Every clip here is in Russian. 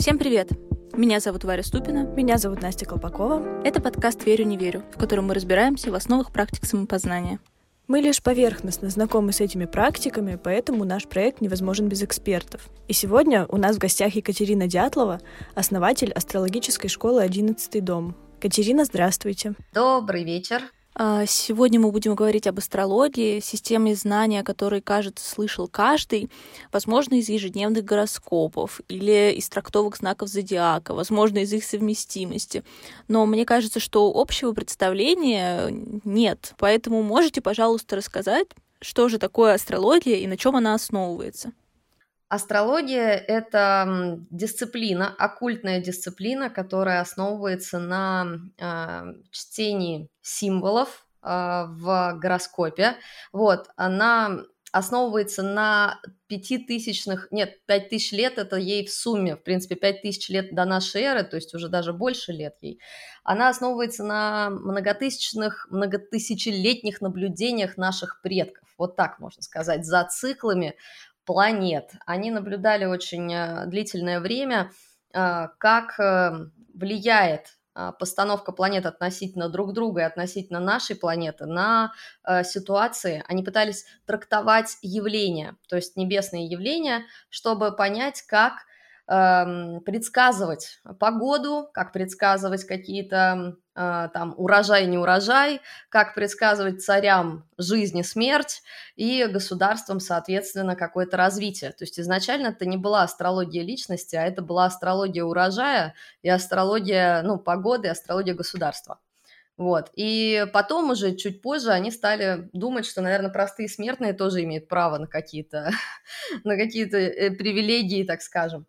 Всем привет! Меня зовут Варя Ступина. Меня зовут Настя Колпакова. Это подкаст «Верю, не верю», в котором мы разбираемся в основах практик самопознания. Мы лишь поверхностно знакомы с этими практиками, поэтому наш проект невозможен без экспертов. И сегодня у нас в гостях Екатерина Дятлова, основатель астрологической школы «Одиннадцатый дом». Катерина, здравствуйте. Добрый вечер. А, сегодня мы будем говорить об астрологии, системе знания, которые, кажется, слышал каждый, возможно, из ежедневных гороскопов или из трактовок знаков зодиака, возможно, из их совместимости. Но мне кажется, что общего представления нет. Поэтому можете, пожалуйста, рассказать, что же такое астрология и на чем она основывается? Астрология – это дисциплина, оккультная дисциплина, которая основывается на э, чтении символов э, в гороскопе. Вот, она основывается на пятитысячных, нет, пять тысяч лет это ей в сумме, в принципе, пять тысяч лет до нашей эры, то есть уже даже больше лет ей. Она основывается на многотысячных, многотысячелетних наблюдениях наших предков, вот так можно сказать, за циклами планет. Они наблюдали очень э, длительное время, э, как э, влияет постановка планет относительно друг друга и относительно нашей планеты на ситуации. Они пытались трактовать явления, то есть небесные явления, чтобы понять, как Эм, предсказывать погоду, как предсказывать какие-то там урожай, не урожай, как предсказывать царям жизнь и смерть и государствам, соответственно, какое-то развитие. То есть изначально это не была астрология личности, а это была астрология урожая и астрология, ну, погоды, и астрология государства. Вот. И потом уже, чуть позже, они стали думать, что, наверное, простые смертные тоже имеют право на какие-то на какие-то э, привилегии, так скажем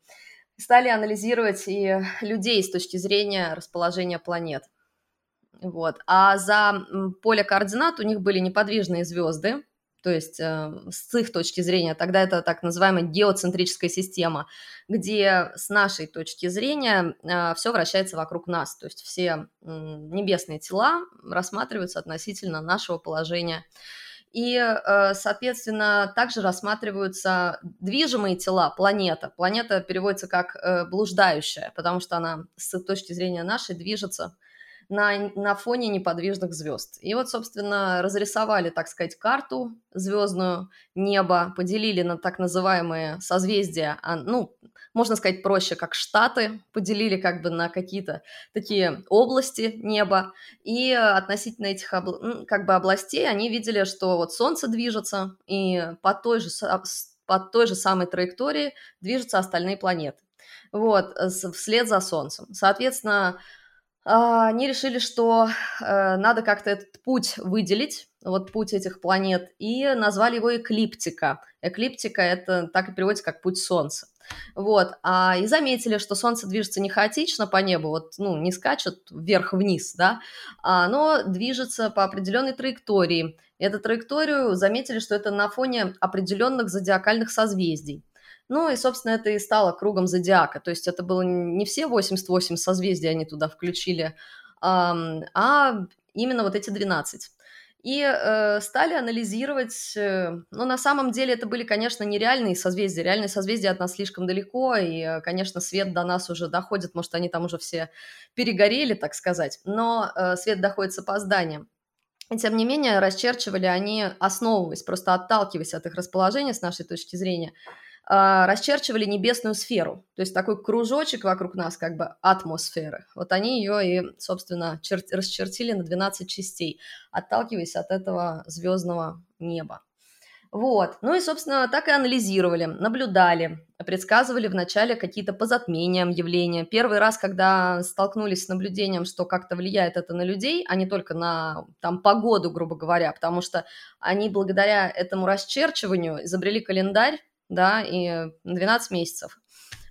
стали анализировать и людей с точки зрения расположения планет. Вот. А за поле координат у них были неподвижные звезды, то есть э, с их точки зрения, тогда это так называемая геоцентрическая система, где с нашей точки зрения э, все вращается вокруг нас, то есть все небесные тела рассматриваются относительно нашего положения и, э, соответственно, также рассматриваются движимые тела, планета. Планета переводится как блуждающая, потому что она с точки зрения нашей движется на, на фоне неподвижных звезд. И вот, собственно, разрисовали, так сказать, карту звездную неба, поделили на так называемые созвездия, а, ну, можно сказать проще, как штаты, поделили как бы на какие-то такие области неба, и относительно этих обла- как бы областей они видели, что вот Солнце движется, и по той же, по той же самой траектории движутся остальные планеты. Вот, вслед за Солнцем. Соответственно, они решили, что э, надо как-то этот путь выделить, вот путь этих планет, и назвали его эклиптика. Эклиптика – это так и переводится как путь Солнца. Вот, а, и заметили, что Солнце движется не хаотично по небу, вот, ну, не скачет вверх-вниз, да, а оно движется по определенной траектории. Эту траекторию заметили, что это на фоне определенных зодиакальных созвездий. Ну и, собственно, это и стало кругом зодиака. То есть это было не все 88 созвездий они туда включили, а именно вот эти 12 и э, стали анализировать. Э, ну, на самом деле это были, конечно, нереальные созвездия. Реальные созвездия от нас слишком далеко, и, э, конечно, свет до нас уже доходит. Может, они там уже все перегорели, так сказать, но э, свет доходит с опозданием. И тем не менее, расчерчивали они, основываясь, просто отталкиваясь от их расположения с нашей точки зрения, расчерчивали небесную сферу, то есть такой кружочек вокруг нас, как бы атмосферы. Вот они ее и, собственно, чер- расчертили на 12 частей, отталкиваясь от этого звездного неба. Вот. Ну и, собственно, так и анализировали, наблюдали, предсказывали вначале какие-то по затмениям явления. Первый раз, когда столкнулись с наблюдением, что как-то влияет это на людей, а не только на там, погоду, грубо говоря, потому что они благодаря этому расчерчиванию изобрели календарь, да, и 12 месяцев.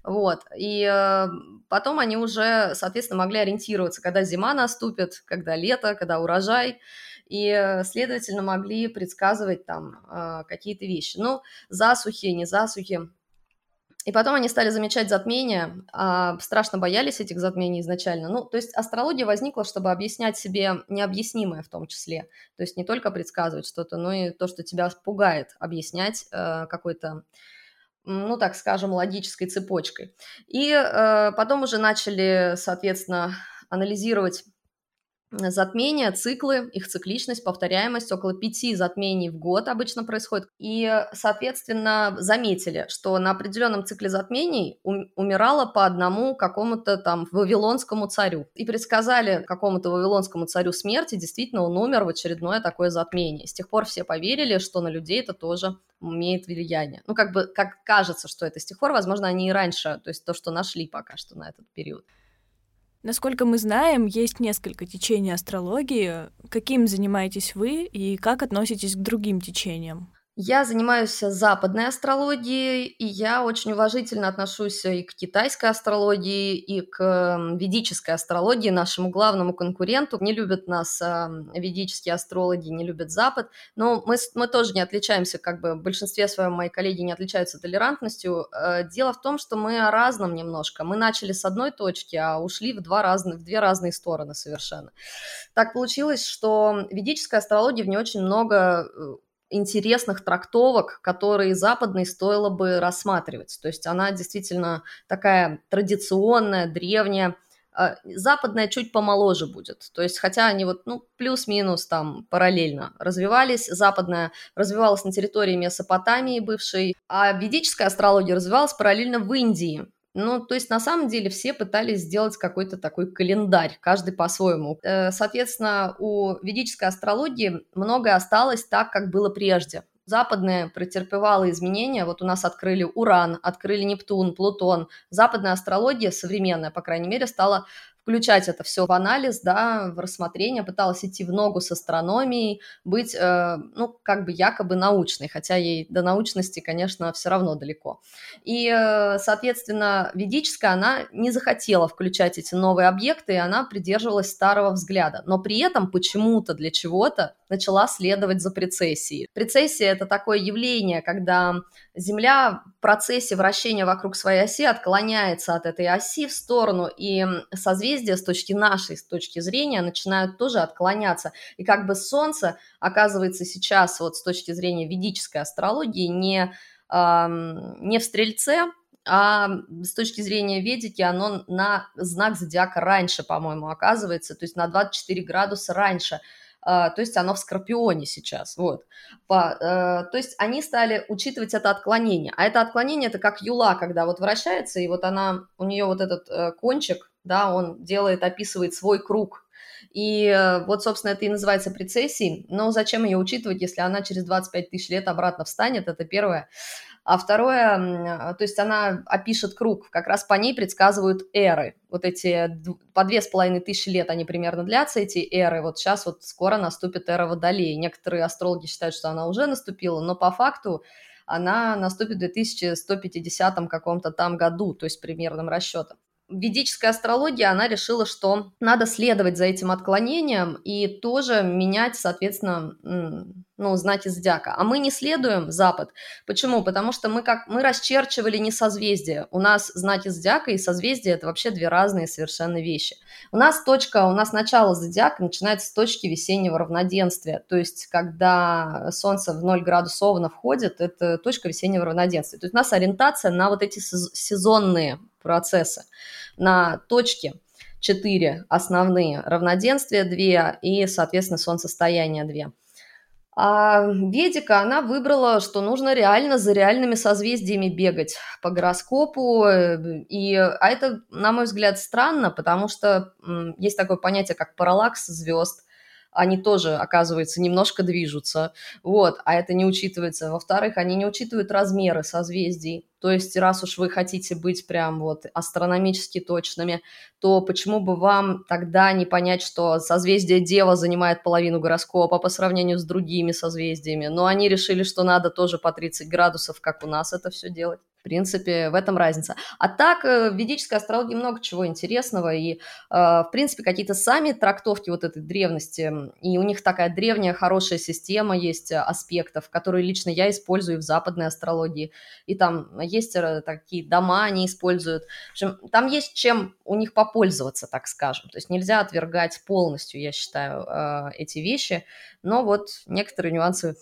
Вот, и э, потом они уже, соответственно, могли ориентироваться, когда зима наступит, когда лето, когда урожай, и, следовательно, могли предсказывать там э, какие-то вещи. Ну, засухи, не засухи. И потом они стали замечать затмения, а страшно боялись этих затмений изначально. Ну, то есть астрология возникла, чтобы объяснять себе необъяснимое в том числе. То есть не только предсказывать что-то, но и то, что тебя пугает, объяснять э, какой-то ну, так скажем, логической цепочкой. И э, потом уже начали, соответственно, анализировать затмения, циклы, их цикличность, повторяемость, около пяти затмений в год обычно происходит. И, соответственно, заметили, что на определенном цикле затмений умирало по одному какому-то там вавилонскому царю. И предсказали какому-то вавилонскому царю смерти, действительно, он умер в очередное такое затмение. С тех пор все поверили, что на людей это тоже имеет влияние. Ну, как бы, как кажется, что это с тех пор, возможно, они и раньше, то есть то, что нашли пока что на этот период. Насколько мы знаем, есть несколько течений астрологии. Каким занимаетесь вы и как относитесь к другим течениям? Я занимаюсь западной астрологией, и я очень уважительно отношусь и к китайской астрологии, и к ведической астрологии, нашему главному конкуренту. Не любят нас ведические астрологи, не любят Запад, но мы, мы тоже не отличаемся, как бы в большинстве своем мои коллеги не отличаются толерантностью. Э, дело в том, что мы о разном немножко. Мы начали с одной точки, а ушли в, два разных, в две разные стороны совершенно. Так получилось, что ведическая астрология в ней очень много э, интересных трактовок, которые западной стоило бы рассматривать. То есть она действительно такая традиционная, древняя, а, западная чуть помоложе будет. То есть, хотя они вот, ну, плюс-минус там параллельно развивались. Западная развивалась на территории Месопотамии бывшей, а ведическая астрология развивалась параллельно в Индии. Ну, то есть, на самом деле, все пытались сделать какой-то такой календарь, каждый по-своему. Э, соответственно, у ведической астрологии многое осталось так, как было прежде. Западная претерпевала изменения. Вот у нас открыли Уран, открыли Нептун, Плутон. Западная астрология, современная, по крайней мере, стала включать это все в анализ, да, в рассмотрение, пыталась идти в ногу с астрономией, быть, э, ну, как бы якобы научной, хотя ей до научности, конечно, все равно далеко. И, э, соответственно, ведическая, она не захотела включать эти новые объекты, и она придерживалась старого взгляда, но при этом почему-то для чего-то начала следовать за прецессией. Прецессия – это такое явление, когда Земля в процессе вращения вокруг своей оси отклоняется от этой оси в сторону, и созвездия с точки нашей, с точки зрения, начинают тоже отклоняться. И как бы Солнце оказывается сейчас вот с точки зрения ведической астрологии не, э, не в Стрельце, а с точки зрения ведики оно на знак зодиака раньше, по-моему, оказывается, то есть на 24 градуса раньше – а, то есть оно в Скорпионе сейчас, вот. Э, то есть они стали учитывать это отклонение, а это отклонение это как юла, когда вот вращается, и вот она, у нее вот этот э, кончик, да, он делает, описывает свой круг, и э, вот, собственно, это и называется прецессией. Но зачем ее учитывать, если она через 25 тысяч лет обратно встанет? Это первое. А второе, а, то есть она опишет круг, как раз по ней предсказывают эры. Вот эти по две с половиной тысячи лет они примерно длятся, эти эры. Вот сейчас вот скоро наступит эра Водолея. Некоторые астрологи считают, что она уже наступила, но по факту она наступит в 2150 каком-то там году, то есть примерным расчетом ведическая астрология, она решила, что надо следовать за этим отклонением и тоже менять, соответственно, ну, знаки зодиака. А мы не следуем Запад. Почему? Потому что мы как мы расчерчивали не созвездия. У нас знаки зодиака и созвездия это вообще две разные совершенно вещи. У нас точка, у нас начало зодиака начинается с точки весеннего равноденствия. То есть, когда Солнце в 0 градусов входит, это точка весеннего равноденствия. То есть у нас ориентация на вот эти сезонные процессы, на точки. Четыре основные равноденствия, две, и, соответственно, солнцестояние две. А Ведика, она выбрала, что нужно реально за реальными созвездиями бегать по гороскопу. Э, и, а это, на мой взгляд, странно, потому что есть такое понятие, как параллакс звезд – они тоже, оказывается, немножко движутся, вот, а это не учитывается. Во-вторых, они не учитывают размеры созвездий, то есть раз уж вы хотите быть прям вот астрономически точными, то почему бы вам тогда не понять, что созвездие Дева занимает половину гороскопа по сравнению с другими созвездиями, но они решили, что надо тоже по 30 градусов, как у нас это все делать. В принципе, в этом разница. А так, э, в ведической астрологии много чего интересного, и, э, в принципе, какие-то сами трактовки вот этой древности, и у них такая древняя хорошая система есть э, аспектов, которые лично я использую в западной астрологии, и там есть такие дома они используют. В общем, там есть чем у них попользоваться, так скажем. То есть нельзя отвергать полностью, я считаю, эти вещи, но вот некоторые нюансы,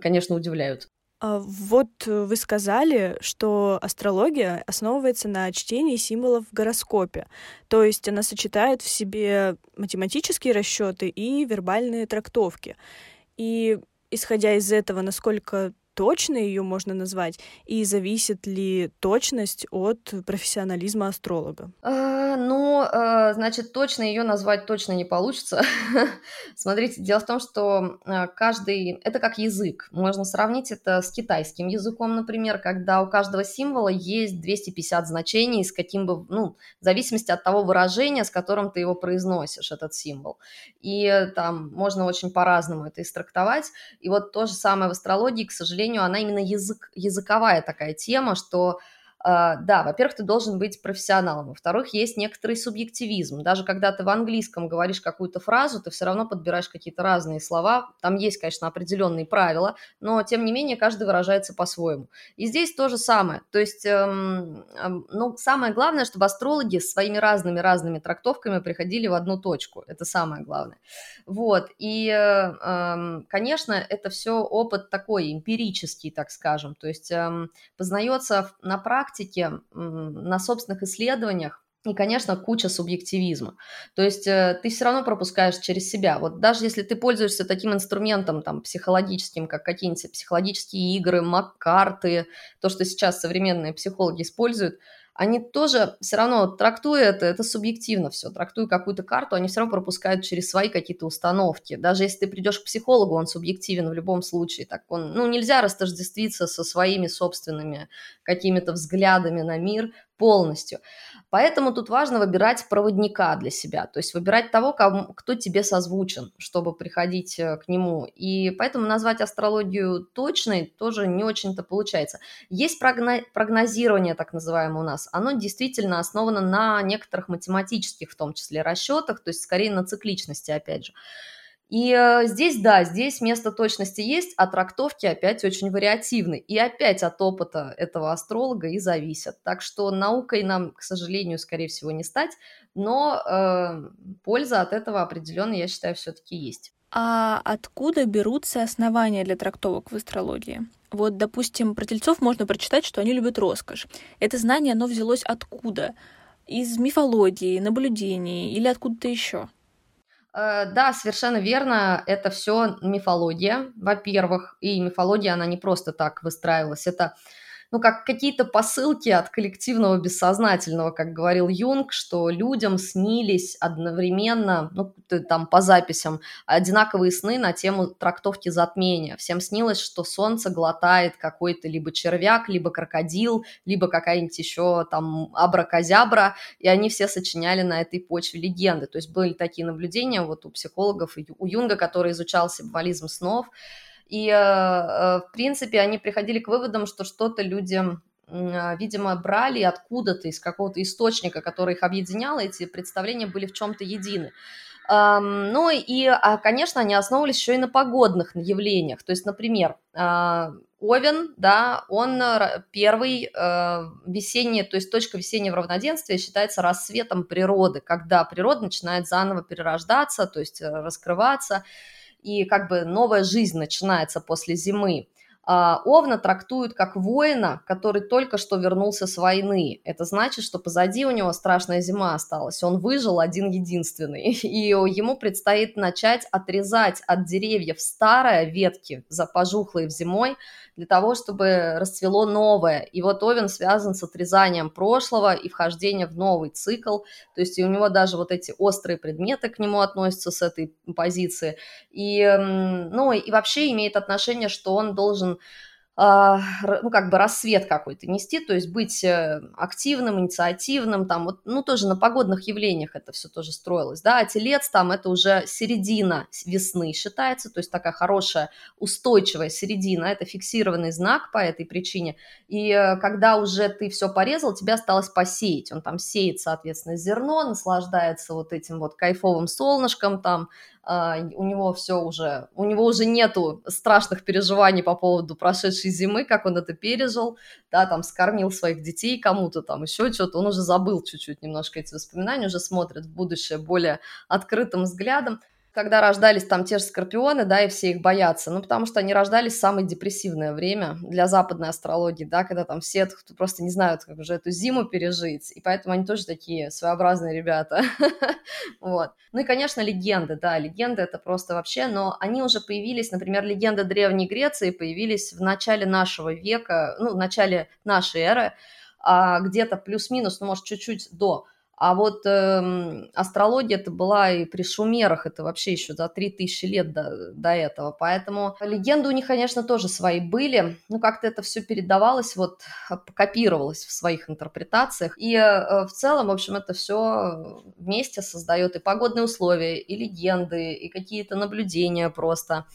конечно, удивляют. А вот вы сказали, что астрология основывается на чтении символов в гороскопе, то есть она сочетает в себе математические расчеты и вербальные трактовки. И исходя из этого, насколько точно ее можно назвать, и зависит ли точность от профессионализма астролога? А, ну, а, значит, точно ее назвать точно не получится. Смотрите, дело в том, что а, каждый... Это как язык. Можно сравнить это с китайским языком, например, когда у каждого символа есть 250 значений, с каким бы... Ну, в зависимости от того выражения, с которым ты его произносишь, этот символ. И там можно очень по-разному это истрактовать. И вот то же самое в астрологии, к сожалению, сожалению, она именно язык, языковая такая тема, что да, во-первых, ты должен быть профессионалом, во-вторых, есть некоторый субъективизм. Даже когда ты в английском говоришь какую-то фразу, ты все равно подбираешь какие-то разные слова. Там есть, конечно, определенные правила, но тем не менее каждый выражается по-своему. И здесь то же самое. То есть, эм, эм, ну, самое главное, чтобы астрологи своими разными-разными трактовками приходили в одну точку. Это самое главное. Вот. И, эм, конечно, это все опыт такой эмпирический, так скажем. То есть эм, познается на практике практике, на собственных исследованиях, и, конечно, куча субъективизма. То есть э, ты все равно пропускаешь через себя. Вот даже если ты пользуешься таким инструментом там, психологическим, как какие-нибудь психологические игры, мак-карты, то, что сейчас современные психологи используют – они тоже все равно, трактуя это, это субъективно все, трактуя какую-то карту, они все равно пропускают через свои какие-то установки. Даже если ты придешь к психологу, он субъективен в любом случае. Так он, ну, нельзя растождествиться со своими собственными какими-то взглядами на мир полностью. Поэтому тут важно выбирать проводника для себя, то есть выбирать того, кому, кто тебе созвучен, чтобы приходить э, к нему. И поэтому назвать астрологию точной тоже не очень-то получается. Есть прогнозирование, так называемое у нас. Оно действительно основано на некоторых математических, в том числе, расчетах, то есть скорее на цикличности, опять же. И э, здесь, да, здесь место точности есть, а трактовки опять очень вариативны. И опять от опыта этого астролога и зависят. Так что наукой нам, к сожалению, скорее всего, не стать, но э, польза от этого определенно, я считаю, все-таки есть. А откуда берутся основания для трактовок в астрологии? Вот, допустим, про тельцов можно прочитать, что они любят роскошь. Это знание, оно взялось откуда? Из мифологии, наблюдений или откуда-то еще? Э, да, совершенно верно, это все мифология, во-первых, и мифология, она не просто так выстраивалась, это ну, как какие-то посылки от коллективного бессознательного, как говорил Юнг, что людям снились одновременно, ну, там по записям, одинаковые сны на тему трактовки затмения. Всем снилось, что солнце глотает какой-то либо червяк, либо крокодил, либо какая-нибудь еще там абракозябра, и они все сочиняли на этой почве легенды. То есть были такие наблюдения вот у психологов, у Юнга, который изучал символизм снов, и, э, э, в принципе, они приходили к выводам, что что-то люди а, видимо, брали откуда-то из какого-то источника, который их объединял, эти представления были в чем-то едины. Ну и, а, конечно, они основывались еще и на погодных явлениях. То есть, например, а, Овен, да, он первый э, весенний, то есть точка весеннего равноденствия считается рассветом природы, когда природа начинает заново перерождаться, то есть раскрываться и как бы новая жизнь начинается после зимы. А, Овна трактуют как воина, который только что вернулся с войны. Это значит, что позади у него страшная зима осталась. Он выжил один единственный. И ему предстоит начать отрезать от деревьев старые ветки, пожухлые в зимой, для того, чтобы расцвело новое. И вот Овен связан с отрезанием прошлого и вхождением в новый цикл. То есть и у него даже вот эти острые предметы к нему относятся с этой позиции. И, ну, и вообще имеет отношение, что он должен ну, как бы рассвет какой-то нести, то есть быть э, активным, инициативным, там, вот, ну, тоже на погодных явлениях это все тоже строилось, да, а телец там это уже середина весны считается, то есть такая хорошая, устойчивая середина, это фиксированный знак по этой причине, и э, когда уже ты все порезал, тебе осталось посеять, он там сеет, соответственно, зерно, наслаждается вот этим вот кайфовым солнышком, там, а, у него все уже, у него уже нету страшных переживаний по поводу прошедшей зимы, как он это пережил, да, там скормил своих детей кому-то, там еще что-то, он уже забыл чуть-чуть немножко эти воспоминания, уже смотрит в будущее более открытым взглядом. Когда рождались там те же скорпионы, да, и все их боятся, ну, потому что они рождались в самое депрессивное время для западной астрологии, да, когда там все просто не знают, как уже эту зиму пережить, и поэтому они тоже такие своеобразные ребята, вот. Ну и, конечно, легенды, да, легенды это просто вообще, но они уже появились, например, легенды Древней Греции появились в начале нашего века, ну, в начале нашей эры, а где-то плюс-минус, ну, может, чуть-чуть до, а вот э, астрология это была и при шумерах, это вообще еще за 3000 лет до, до этого. Поэтому легенды у них, конечно, тоже свои были. Ну, как-то это все передавалось, вот копировалось в своих интерпретациях. И э, в целом, в общем, это все вместе создает и погодные условия, и легенды, и какие-то наблюдения просто.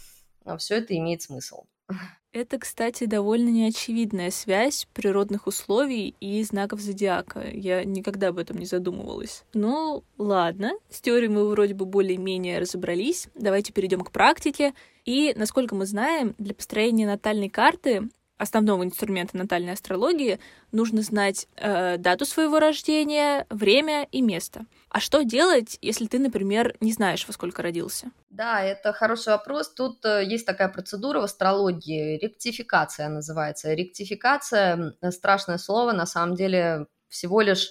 Все это имеет смысл. Это, кстати, довольно неочевидная связь природных условий и знаков зодиака. Я никогда об этом не задумывалась. Ну, ладно, с теорией мы вроде бы более-менее разобрались. Давайте перейдем к практике. И, насколько мы знаем, для построения натальной карты основного инструмента натальной астрологии нужно знать э, дату своего рождения, время и место. А что делать, если ты, например, не знаешь, во сколько родился? Да, это хороший вопрос. Тут э, есть такая процедура в астрологии, ректификация называется. Ректификация – страшное слово, на самом деле всего лишь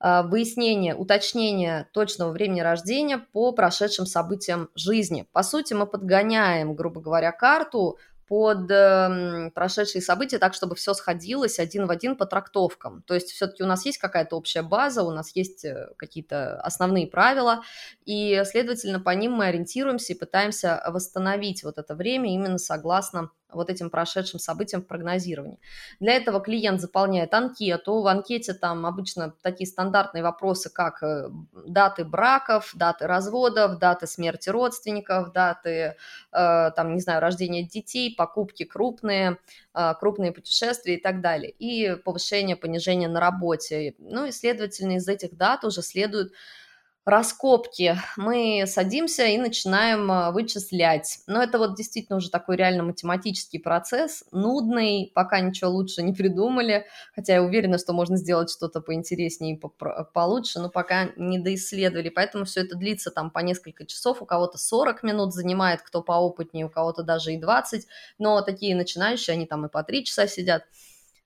э, выяснение, уточнение точного времени рождения по прошедшим событиям жизни. По сути, мы подгоняем, грубо говоря, карту под э, прошедшие события так, чтобы все сходилось один в один по трактовкам. То есть все-таки у нас есть какая-то общая база, у нас есть э, какие-то основные правила, и, следовательно, по ним мы ориентируемся и пытаемся восстановить вот это время именно согласно вот этим прошедшим событиям в прогнозировании. Для этого клиент заполняет анкету. В анкете там обычно такие стандартные вопросы, как э, даты браков, даты разводов, даты смерти родственников, даты, э, там, не знаю, рождения детей, покупки крупные, э, крупные путешествия и так далее. И повышение, понижение на работе. Ну и, следовательно, из этих дат уже следует раскопки мы садимся и начинаем а, вычислять. Но это вот действительно уже такой реально математический процесс, нудный, пока ничего лучше не придумали, хотя я уверена, что можно сделать что-то поинтереснее и получше, но пока не доисследовали, поэтому все это длится там по несколько часов, у кого-то 40 минут занимает, кто поопытнее, у кого-то даже и 20, но такие начинающие, они там и по 3 часа сидят.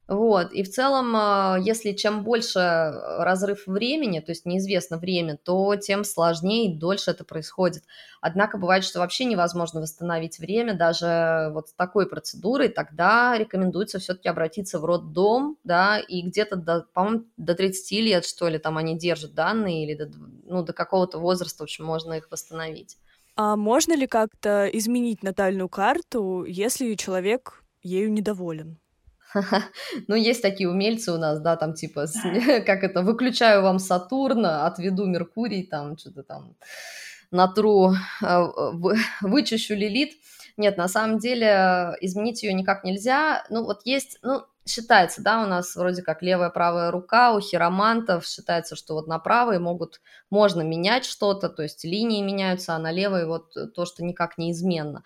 Вот, и в целом, а, если чем больше э, разрыв времени, то есть неизвестно время, то тем сложнее и дольше это происходит. Однако бывает, что вообще невозможно восстановить время даже вот с такой процедурой, тогда рекомендуется все-таки обратиться в роддом, да, и где-то, до, по-моему, до 30 лет, что ли, там они держат данные, или до, ну, до какого-то возраста, в общем, можно их восстановить. А можно ли как-то изменить натальную карту, если человек ею недоволен? Ну, есть такие умельцы у нас, да, там типа, как это, выключаю вам Сатурна, отведу Меркурий, там что-то там натру, а, вычищу Лилит. Нет, на самом деле изменить ее никак нельзя. Ну, вот есть, ну, считается, да, у нас вроде как левая, правая рука, у хиромантов считается, что вот на правой могут, можно менять что-то, то есть линии меняются, а на левой вот то, что никак неизменно.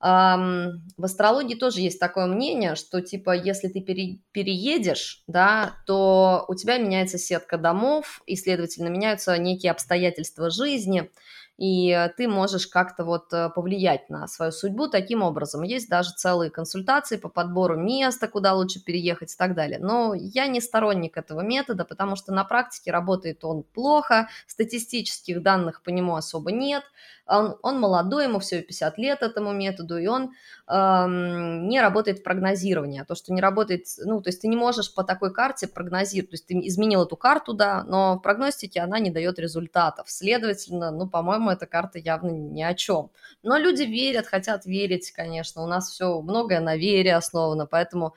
В астрологии тоже есть такое мнение, что типа если ты пере, переедешь, да, то у тебя меняется сетка домов, и, следовательно, меняются некие обстоятельства жизни, и ты можешь как-то вот э, повлиять на свою судьбу таким образом. Есть даже целые консультации по подбору места, куда лучше переехать и так далее. Но я не сторонник этого метода, потому что на практике работает он плохо, статистических данных по нему особо нет, он, он молодой, ему всего 50 лет этому методу, и он эм, не работает в прогнозировании. А то, что не работает, ну, то есть ты не можешь по такой карте прогнозировать, то есть ты изменил эту карту, да, но в прогностике она не дает результатов. Следовательно, ну, по-моему, эта карта явно ни о чем. Но люди верят, хотят верить, конечно, у нас все многое на вере основано, поэтому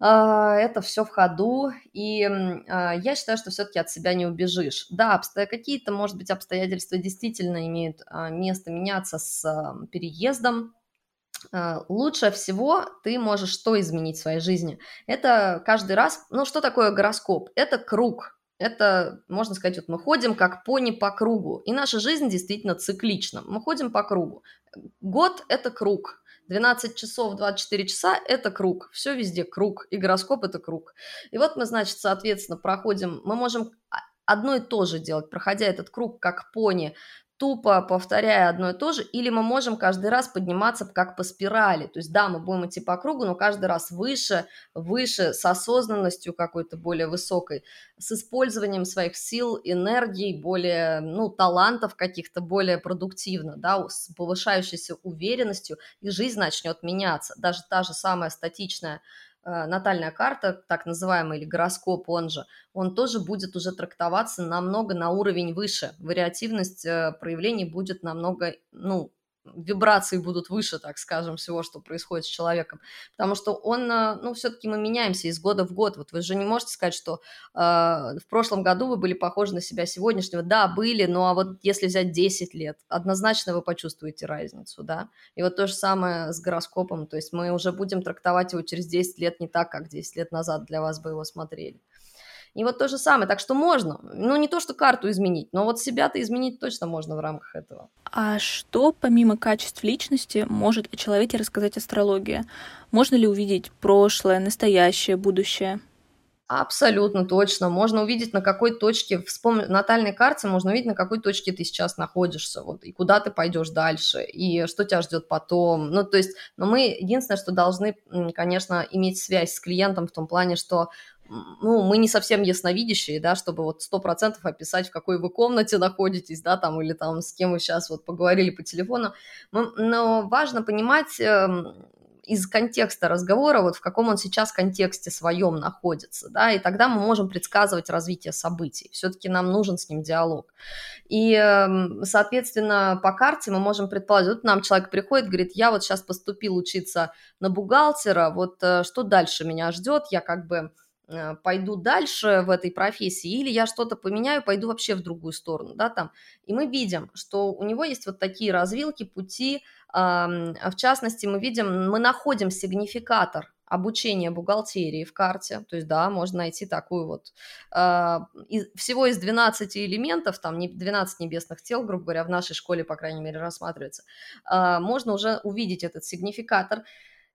а, это все в ходу, и а, я считаю, что все-таки от себя не убежишь. Да, какие-то, может быть, обстоятельства действительно имеют а, место меняться с переездом. Лучше всего ты можешь что изменить в своей жизни? Это каждый раз, ну что такое гороскоп? Это круг, это, можно сказать, вот мы ходим как пони по кругу, и наша жизнь действительно циклична. Мы ходим по кругу. Год – это круг, 12 часов, 24 часа – это круг. Все везде круг. И гороскоп – это круг. И вот мы, значит, соответственно, проходим, мы можем одно и то же делать, проходя этот круг как пони тупо повторяя одно и то же, или мы можем каждый раз подниматься как по спирали. То есть, да, мы будем идти по кругу, но каждый раз выше, выше, с осознанностью какой-то более высокой, с использованием своих сил, энергий, более, ну, талантов каких-то, более продуктивно, да, с повышающейся уверенностью, и жизнь начнет меняться. Даже та же самая статичная натальная карта, так называемый, или гороскоп, он же, он тоже будет уже трактоваться намного на уровень выше. Вариативность э, проявлений будет намного, ну, вибрации будут выше, так скажем, всего, что происходит с человеком. Потому что он, э, ну, все-таки мы меняемся из года в год. Вот вы же не можете сказать, что э, в прошлом году вы были похожи на себя сегодняшнего. Да, были, но а вот если взять 10 лет, однозначно вы почувствуете разницу, да. И вот то же самое с гороскопом. То есть мы уже будем трактовать его через 10 лет не так, как 10 лет назад для вас бы его смотрели. И вот то же самое. Так что можно. Ну, не то, что карту изменить, но вот себя-то изменить точно можно в рамках этого. А что, помимо качеств личности, может о человеке рассказать астрология? Можно ли увидеть прошлое, настоящее, будущее? Абсолютно точно. Можно увидеть, на какой точке, вспомни, натальной карте можно увидеть, на какой точке ты сейчас находишься, вот, и куда ты пойдешь дальше, и что тебя ждет потом. Ну, то есть, но мы единственное, что должны, конечно, иметь связь с клиентом в том плане, что ну, мы не совсем ясновидящие, да, чтобы вот сто процентов описать, в какой вы комнате находитесь, да, там, или там с кем вы сейчас вот поговорили по телефону. Мы, но важно понимать э, из контекста разговора, вот в каком он сейчас контексте своем находится, да, и тогда мы можем предсказывать развитие событий. Все-таки нам нужен с ним диалог. И, эм, соответственно, по карте мы можем предположить, вот нам человек приходит, говорит, я вот сейчас поступил учиться на бухгалтера, вот э, что дальше меня ждет, я как бы пойду дальше в этой профессии, или я что-то поменяю, пойду вообще в другую сторону, да, там. И мы видим, что у него есть вот такие развилки, пути, в частности, мы видим, мы находим сигнификатор обучения бухгалтерии в карте, то есть, да, можно найти такую вот, а, всего из 12 элементов, там 12 небесных тел, грубо говоря, в нашей школе, по крайней мере, рассматривается, а, можно уже увидеть этот сигнификатор,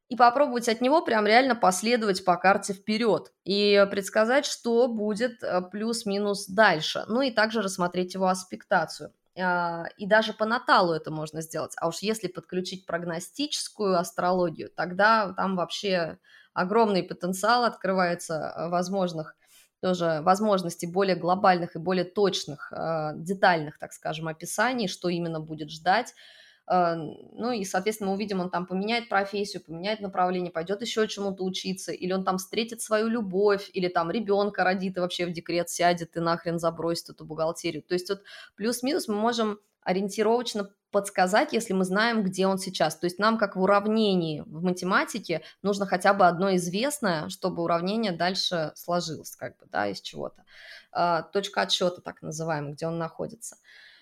и попробовать от него прям реально последовать по карте вперед и предсказать, что будет э, плюс-минус дальше. Ну и также рассмотреть его аспектацию. А, и даже по наталу это можно сделать. А уж если подключить прогностическую астрологию, тогда там вообще огромный потенциал открывается э, возможных тоже возможностей более глобальных и более точных, э, детальных, так скажем, описаний, что именно будет ждать, ну и, соответственно, мы увидим, он там поменяет профессию, поменяет направление, пойдет еще чему-то учиться, или он там встретит свою любовь, или там ребенка родит и вообще в декрет сядет и нахрен забросит эту бухгалтерию. То есть вот плюс-минус мы можем ориентировочно подсказать, если мы знаем, где он сейчас. То есть нам, как в уравнении в математике, нужно хотя бы одно известное, чтобы уравнение дальше сложилось, как бы, да, из чего-то. Э, точка отсчета, так называемая, где он находится.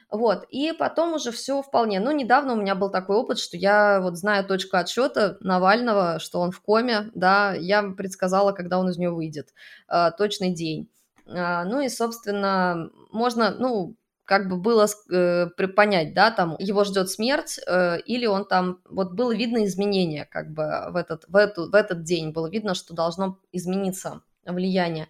Вот, и потом уже все вполне. Ну, недавно у меня был такой опыт, что я вот знаю точку отсчета Навального, что он в коме, да, я предсказала, когда он из нее выйдет, э, точный день. Э, ну и, собственно, можно, ну, как бы было э, понять, да, там его ждет смерть, э, или он там, вот было видно изменение, как бы в этот, в, эту, в этот день было видно, что должно измениться влияние. А,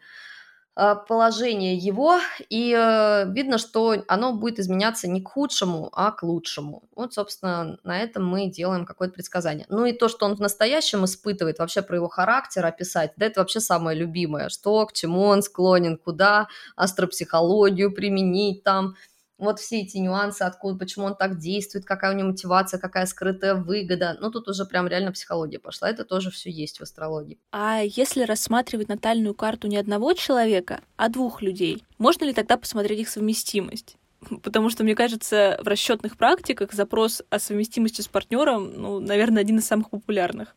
положение его, и э, видно, что оно будет изменяться не к худшему, а к лучшему. Вот, собственно, на этом мы делаем какое-то предсказание. Ну и то, что он в настоящем испытывает, вообще про его характер описать, да, это вообще самое любимое, что, к чему он склонен, куда астропсихологию применить там, вот все эти нюансы, откуда, почему он так действует, какая у него мотивация, какая скрытая выгода. Ну, тут уже прям реально психология пошла. Это тоже все есть в астрологии. А если рассматривать натальную карту не одного человека, а двух людей, можно ли тогда посмотреть их совместимость? Потому что, мне кажется, в расчетных практиках запрос о совместимости с партнером, ну, наверное, один из самых популярных.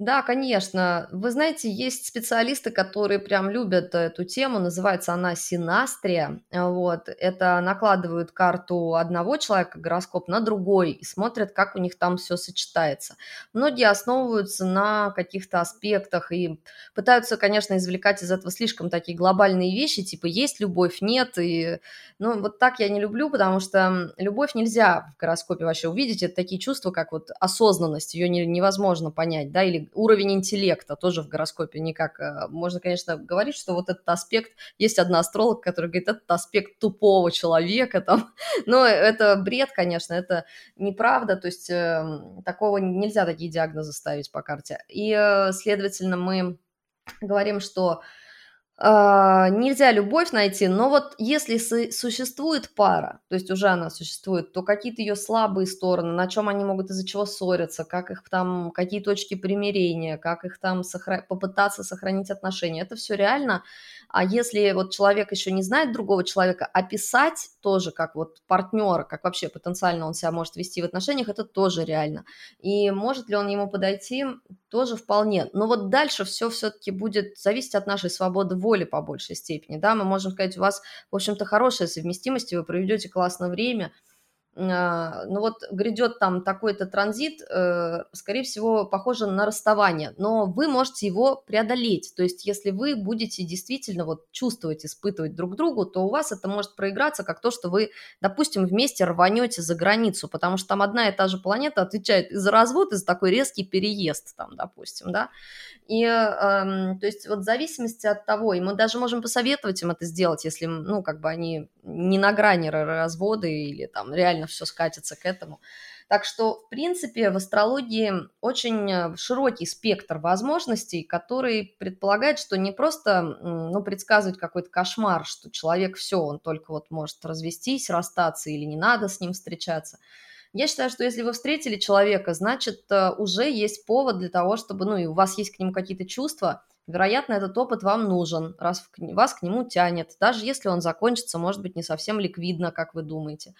Да, конечно. Вы знаете, есть специалисты, которые прям любят эту тему, называется она синастрия. Вот. Это накладывают карту одного человека, гороскоп, на другой и смотрят, как у них там все сочетается. Многие основываются на каких-то аспектах и пытаются, конечно, извлекать из этого слишком такие глобальные вещи, типа есть любовь, нет. И, ну, вот так я не люблю, потому что любовь нельзя в гороскопе вообще увидеть. Это такие чувства, как вот осознанность, ее не, невозможно понять, да, или уровень интеллекта тоже в гороскопе никак. Э, можно, конечно, говорить, что вот этот аспект, есть одна астролог, который говорит, этот аспект тупого человека, там, но это бред, конечно, это неправда, то есть э, такого нельзя такие диагнозы ставить по карте. И, э, следовательно, мы говорим, что а, нельзя любовь найти, но вот если существует пара, то есть уже она существует, то какие-то ее слабые стороны, на чем они могут из-за чего ссориться, как их там, какие точки примирения, как их там сохра... попытаться сохранить отношения, это все реально. А если вот человек еще не знает другого человека, описать тоже как вот партнера, как вообще потенциально он себя может вести в отношениях, это тоже реально. И может ли он ему подойти, тоже вполне. Но вот дальше все все-таки будет зависеть от нашей свободы воли по большей степени. Да, мы можем сказать, у вас, в общем-то, хорошая совместимость, и вы проведете классное время – ну вот грядет там такой-то транзит, э, скорее всего, похоже на расставание, но вы можете его преодолеть, то есть если вы будете действительно вот чувствовать, испытывать друг другу, то у вас это может проиграться как то, что вы, допустим, вместе рванете за границу, потому что там одна и та же планета отвечает и за развод, и за такой резкий переезд там, допустим, да, и, эм, то есть, вот в зависимости от того, и мы даже можем посоветовать им это сделать, если, ну, как бы они не на грани развода или там реально все скатится к этому. Так что, в принципе, в астрологии очень э, широкий спектр возможностей, который предполагает, что не просто ну, предсказывать какой-то кошмар, что человек все, он только вот может развестись, расстаться или не надо с ним встречаться – я считаю, что если вы встретили человека, значит, э, уже есть повод для того, чтобы, ну, и у вас есть к нему какие-то чувства, вероятно, этот опыт вам нужен, раз вас к нему тянет, даже если он закончится, может быть, не совсем ликвидно, как вы думаете.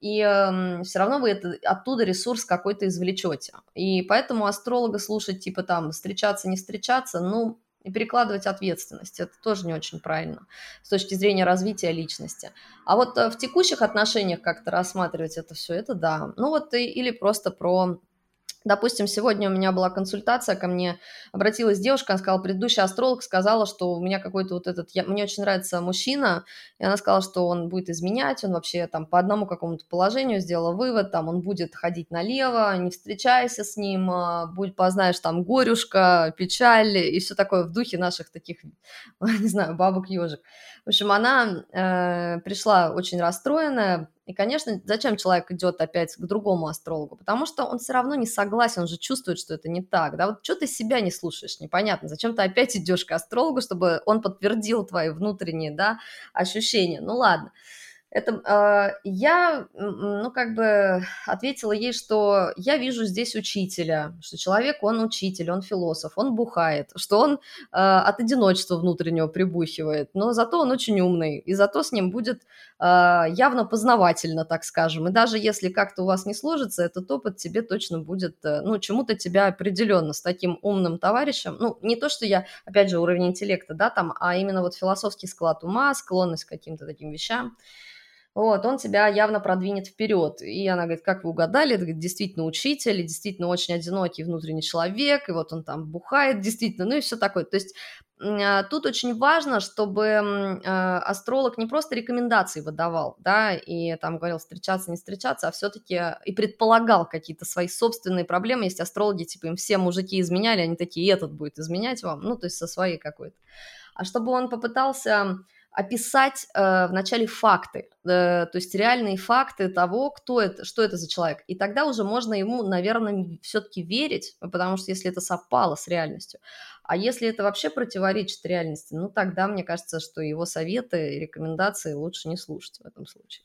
И э, все равно вы это, оттуда ресурс какой-то извлечете. И поэтому астролога слушать, типа там, встречаться, не встречаться, ну, и перекладывать ответственность. Это тоже не очень правильно с точки зрения развития личности. А вот э, в текущих отношениях как-то рассматривать это все, это да. Ну вот и, или просто про Допустим, сегодня у меня была консультация, ко мне обратилась девушка, она сказала, предыдущий астролог сказала, что у меня какой-то вот этот, я, мне очень нравится мужчина, и она сказала, что он будет изменять, он вообще там по одному какому-то положению сделала вывод, там он будет ходить налево, не встречайся с ним, а, будь, познаешь там горюшка, печаль и все такое в духе наших таких, не знаю, бабок-ежик. В общем, она э, пришла очень расстроенная, и, конечно, зачем человек идет опять к другому астрологу? Потому что он все равно не согласен, он же чувствует, что это не так. Да, вот что ты себя не слушаешь, непонятно. Зачем ты опять идешь к астрологу, чтобы он подтвердил твои внутренние да, ощущения? Ну ладно. Это э, я, ну, как бы ответила ей, что я вижу здесь учителя, что человек, он учитель, он философ, он бухает, что он э, от одиночества внутреннего прибухивает, но зато он очень умный, и зато с ним будет э, явно познавательно, так скажем. И даже если как-то у вас не сложится, этот опыт тебе точно будет, э, ну, чему-то тебя определенно с таким умным товарищем, ну, не то, что я, опять же, уровень интеллекта, да, там, а именно вот философский склад ума, склонность к каким-то таким вещам, вот, он тебя явно продвинет вперед. И она говорит, как вы угадали, это действительно учитель, действительно очень одинокий внутренний человек, и вот он там бухает, действительно, ну и все такое. То есть а, тут очень важно, чтобы а, астролог не просто рекомендации выдавал, да, и там говорил встречаться, не встречаться, а все-таки и предполагал какие-то свои собственные проблемы. Есть астрологи, типа им все мужики изменяли, они такие, этот будет изменять вам, ну, то есть со своей какой-то. А чтобы он попытался описать э, вначале факты, э, то есть реальные факты того, кто это, что это за человек. И тогда уже можно ему, наверное, все-таки верить, потому что если это совпало с реальностью. А если это вообще противоречит реальности, ну тогда мне кажется, что его советы и рекомендации лучше не слушать в этом случае.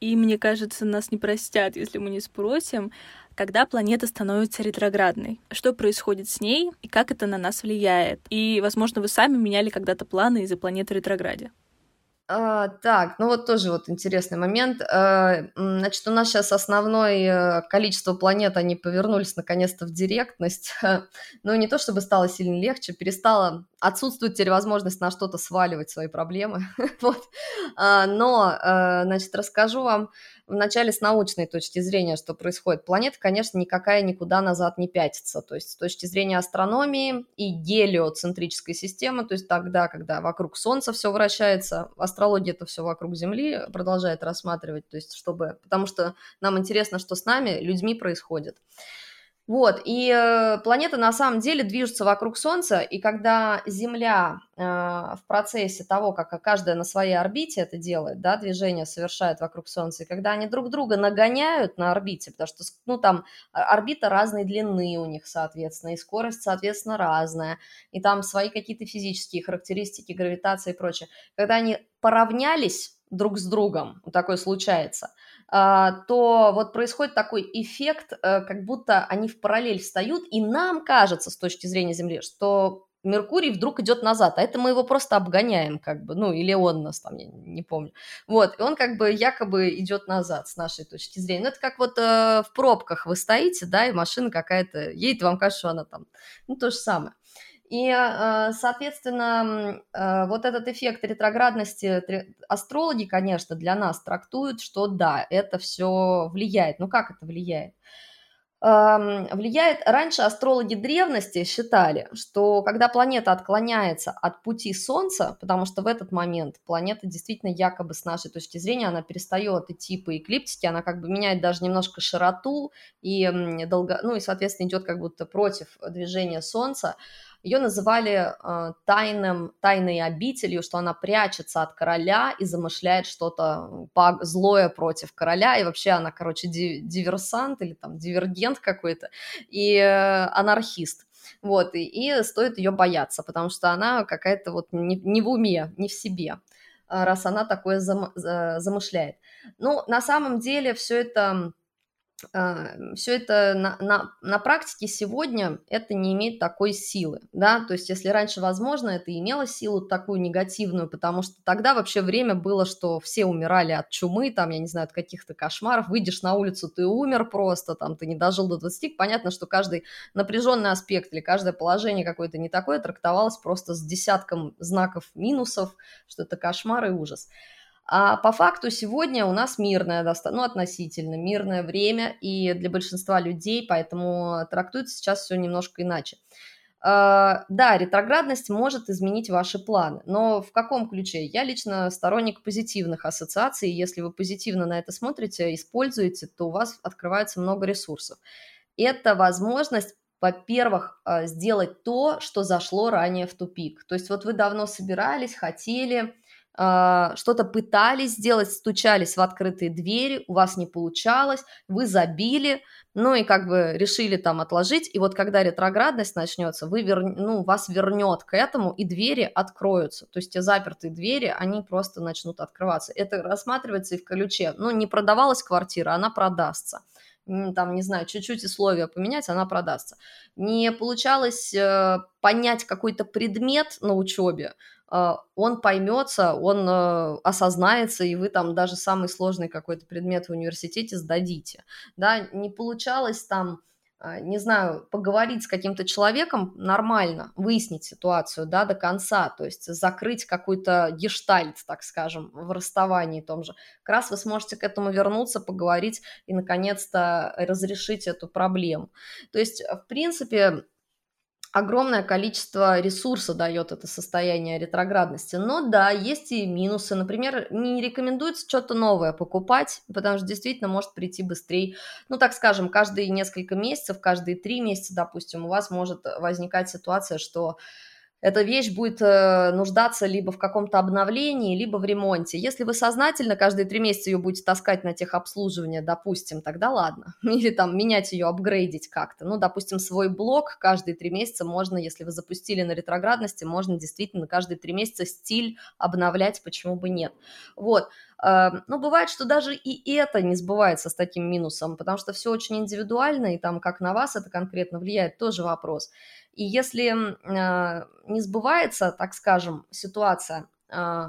И мне кажется, нас не простят, если мы не спросим, когда планета становится ретроградной, что происходит с ней и как это на нас влияет. И, возможно, вы сами меняли когда-то планы из-за планеты ретрограде. А, так, ну вот тоже вот интересный момент. А, значит, у нас сейчас основное э, количество планет, они повернулись наконец-то в директность. Ну, не то чтобы стало сильно легче, перестала отсутствует теперь возможность на что-то сваливать свои проблемы. вот. а, но, а, значит, расскажу вам вначале с научной точки зрения, что происходит. Планета, конечно, никакая никуда назад не пятится. То есть с точки зрения астрономии и гелиоцентрической системы, то есть тогда, когда вокруг Солнца все вращается, астрология это все вокруг Земли продолжает рассматривать, то есть чтобы, потому что нам интересно, что с нами, людьми происходит. Вот, и э, планеты на самом деле движутся вокруг Солнца, и когда Земля э, в процессе того, как каждая на своей орбите это делает, да, движение совершает вокруг Солнца, и когда они друг друга нагоняют на орбите, потому что, ну, там орбита разной длины у них, соответственно, и скорость, соответственно, разная, и там свои какие-то физические характеристики, гравитация и прочее, когда они поравнялись друг с другом, такое случается – то вот происходит такой эффект, э, как будто они в параллель встают, и нам кажется с точки зрения Земли, что Меркурий вдруг идет назад, а это мы его просто обгоняем, как бы, ну, или он нас там, я не помню. Вот, и он как бы якобы идет назад с нашей точки зрения. Ну, это как вот э, в пробках вы стоите, да, и машина какая-то едет, вам кажется, что она там, ну, то же самое. И, э, соответственно, э, вот этот эффект ретроградности астрологи, конечно, для нас трактуют, что да, это все влияет. Ну как это влияет? влияет, раньше астрологи древности считали, что когда планета отклоняется от пути Солнца, потому что в этот момент планета действительно якобы с нашей точки зрения, она перестает идти по эклиптике, она как бы меняет даже немножко широту и долго, ну и, соответственно, идет как будто против движения Солнца, ее называли э, тайным, тайной обителью, что она прячется от короля и замышляет что-то злое против короля, и вообще она, короче, диверсант или там дивергент какой-то, и э, анархист. Вот, и, и стоит ее бояться, потому что она какая-то вот не, не в уме, не в себе, раз она такое зам, замышляет. Ну, на самом деле все это а, все это на, на, на практике сегодня это не имеет такой силы, да, то есть если раньше, возможно, это имело силу такую негативную, потому что тогда вообще время было, что все умирали от чумы, там, я не знаю, от каких-то кошмаров, выйдешь на улицу, ты умер просто, там, ты не дожил до 20, понятно, что каждый напряженный аспект или каждое положение какое-то не такое трактовалось просто с десятком знаков минусов, что это кошмар и ужас. А по факту сегодня у нас мирное, ну, относительно мирное время и для большинства людей, поэтому трактуется сейчас все немножко иначе. Uh, да, ретроградность может изменить ваши планы, но в каком ключе? Я лично сторонник позитивных ассоциаций, если вы позитивно на это смотрите, используете, то у вас открывается много ресурсов. Это возможность во-первых, а, сделать то, что зашло ранее в тупик. То есть вот вы давно собирались, хотели, а, что-то пытались сделать, стучались в открытые двери, у вас не получалось, вы забили, ну и как бы решили там отложить, и вот когда ретроградность начнется, вы вер... ну, вас вернет к этому, и двери откроются, то есть те запертые двери, они просто начнут открываться. Это рассматривается и в ключе, ну не продавалась квартира, она продастся там, не знаю, чуть-чуть условия поменять, она продастся. Не получалось э, понять какой-то предмет на учебе, а, он поймется, он э, осознается, и вы там даже самый сложный какой-то предмет в университете сдадите. Да, не получалось там а, не знаю, поговорить с каким-то человеком нормально, выяснить ситуацию, да, до конца, то есть закрыть какой-то гештальт, так скажем, в расставании том же. Как раз вы сможете к этому вернуться, поговорить и, наконец-то, разрешить эту проблему. То есть, в принципе, огромное количество ресурса дает это состояние ретроградности. Но да, есть и минусы. Например, не рекомендуется что-то новое покупать, потому что действительно может прийти быстрее. Ну, так скажем, каждые несколько месяцев, каждые три месяца, допустим, у вас может возникать ситуация, что эта вещь будет э, нуждаться либо в каком-то обновлении, либо в ремонте. Если вы сознательно каждые три месяца ее будете таскать на техобслуживание, допустим, тогда ладно. Или там менять ее, апгрейдить как-то. Ну, допустим, свой блок каждые три месяца можно, если вы запустили на ретроградности, можно действительно каждые три месяца стиль обновлять, почему бы нет. Вот. Эм, но бывает, что даже и это не сбывается с таким минусом, потому что все очень индивидуально, и там как на вас это конкретно влияет, тоже вопрос. И если э, не сбывается, так скажем, ситуация, э,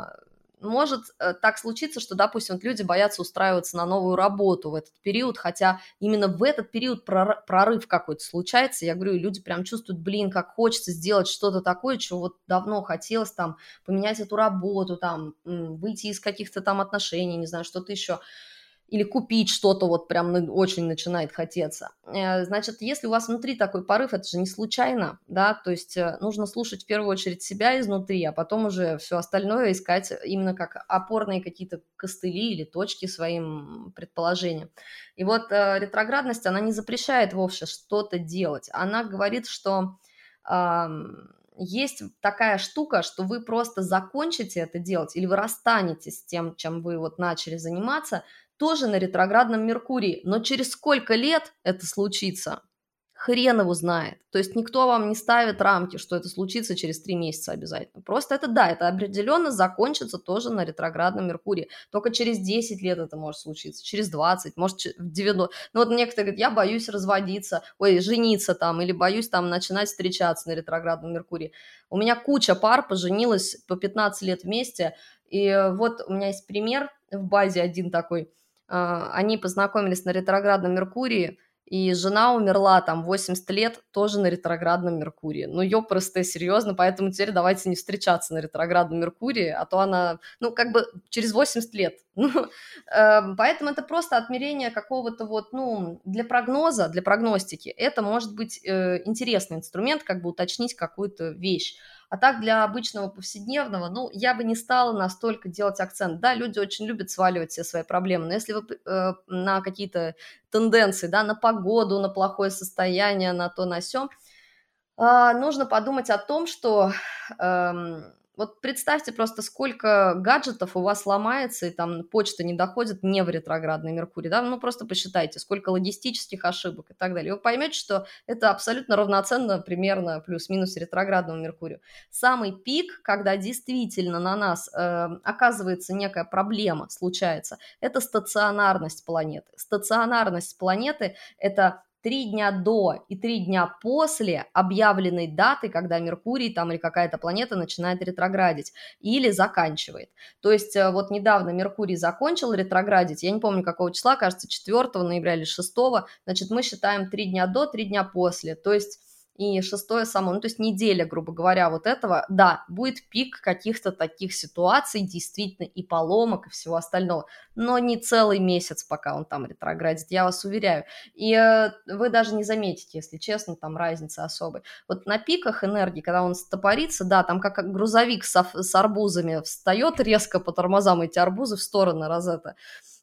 может э, так случиться, что, допустим, люди боятся устраиваться на новую работу в этот период, хотя именно в этот период прорыв какой-то случается. Я говорю, люди прям чувствуют, блин, как хочется сделать что-то такое, чего вот давно хотелось, там, поменять эту работу, там, выйти из каких-то там отношений, не знаю, что-то еще. Или купить что-то вот прям очень начинает хотеться. Э, значит, если у вас внутри такой порыв, это же не случайно, да, то есть э, нужно слушать в первую очередь себя изнутри, а потом уже все остальное искать именно как опорные какие-то костыли или точки своим предположениям. И вот э, ретроградность, она не запрещает вовсе что-то делать, она говорит, что есть такая штука, что вы просто закончите это делать, или вы расстанетесь с тем, чем вы вот начали заниматься, тоже на ретроградном Меркурии. Но через сколько лет это случится, хрен его знает. То есть никто вам не ставит рамки, что это случится через три месяца обязательно. Просто это да, это определенно закончится тоже на ретроградном Меркурии. Только через 10 лет это может случиться, через 20, может в 90. Ну вот некоторые говорят, я боюсь разводиться, ой, жениться там, или боюсь там начинать встречаться на ретроградном Меркурии. У меня куча пар поженилась по 15 лет вместе, и вот у меня есть пример в базе один такой. А, они познакомились на ретроградном Меркурии, и жена умерла там 80 лет тоже на ретроградном Меркурии. Ну, ёпросто, серьезно, поэтому теперь давайте не встречаться на ретроградном Меркурии, а то она, ну, как бы через 80 лет. Ну, э, поэтому это просто отмерение какого-то вот, ну, для прогноза, для прогностики. Это может быть э, интересный инструмент, как бы уточнить какую-то вещь. А так для обычного повседневного, ну, я бы не стала настолько делать акцент. Да, люди очень любят сваливать все свои проблемы, но если вы э, на какие-то тенденции, да, на погоду, на плохое состояние, на то, на сём, э, нужно подумать о том, что э, вот представьте просто, сколько гаджетов у вас ломается, и там почта не доходит не в ретроградный Меркурий, да, ну просто посчитайте, сколько логистических ошибок и так далее. Вы поймете, что это абсолютно равноценно примерно плюс-минус ретроградному Меркурию. Самый пик, когда действительно на нас э, оказывается некая проблема, случается, это стационарность планеты. Стационарность планеты – это три дня до и три дня после объявленной даты, когда Меркурий там или какая-то планета начинает ретроградить или заканчивает. То есть э, вот недавно Меркурий закончил ретроградить, я не помню какого числа, кажется, 4 ноября или 6, значит, мы считаем три дня до, три дня после. То есть и шестое само, ну то есть неделя, грубо говоря, вот этого, да, будет пик каких-то таких ситуаций, действительно, и поломок, и всего остального, но не целый месяц, пока он там ретроградит, я вас уверяю. И э, вы даже не заметите, если честно, там разницы особой. Вот на пиках энергии, когда он стопорится, да, там как грузовик с, с арбузами встает резко по тормозам, эти арбузы в стороны раз это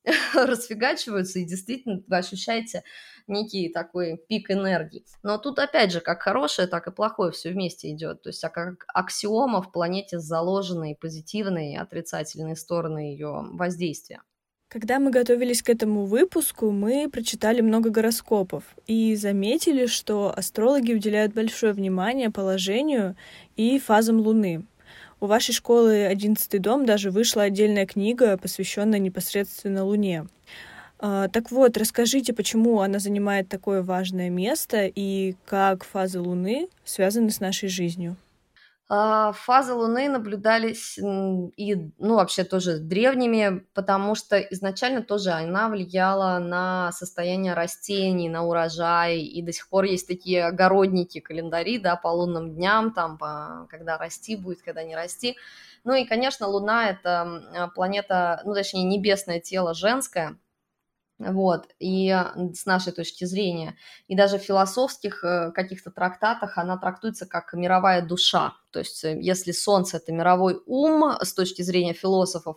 расфигачиваются, и действительно вы ощущаете некий такой пик энергии. Но тут опять же, как хорошее, так и плохое все вместе идет. То есть, а как аксиома в планете заложены позитивные и отрицательные стороны ее воздействия. Когда мы готовились к этому выпуску, мы прочитали много гороскопов и заметили, что астрологи уделяют большое внимание положению и фазам Луны. У вашей школы «Одиннадцатый дом» даже вышла отдельная книга, посвященная непосредственно Луне. А, так вот, расскажите, почему она занимает такое важное место и как фазы Луны связаны с нашей жизнью. А, фазы Луны наблюдались и, ну, вообще тоже древними, потому что изначально тоже она влияла на состояние растений, на урожай, и до сих пор есть такие огородники, календари, да, по лунным дням, там, по, когда расти будет, когда не расти. Ну и, конечно, Луна – это планета, ну, точнее, небесное тело женское – вот, и с нашей точки зрения, и даже в философских э, каких-то трактатах она трактуется как мировая душа. То есть, э, если Солнце – это мировой ум с точки зрения философов,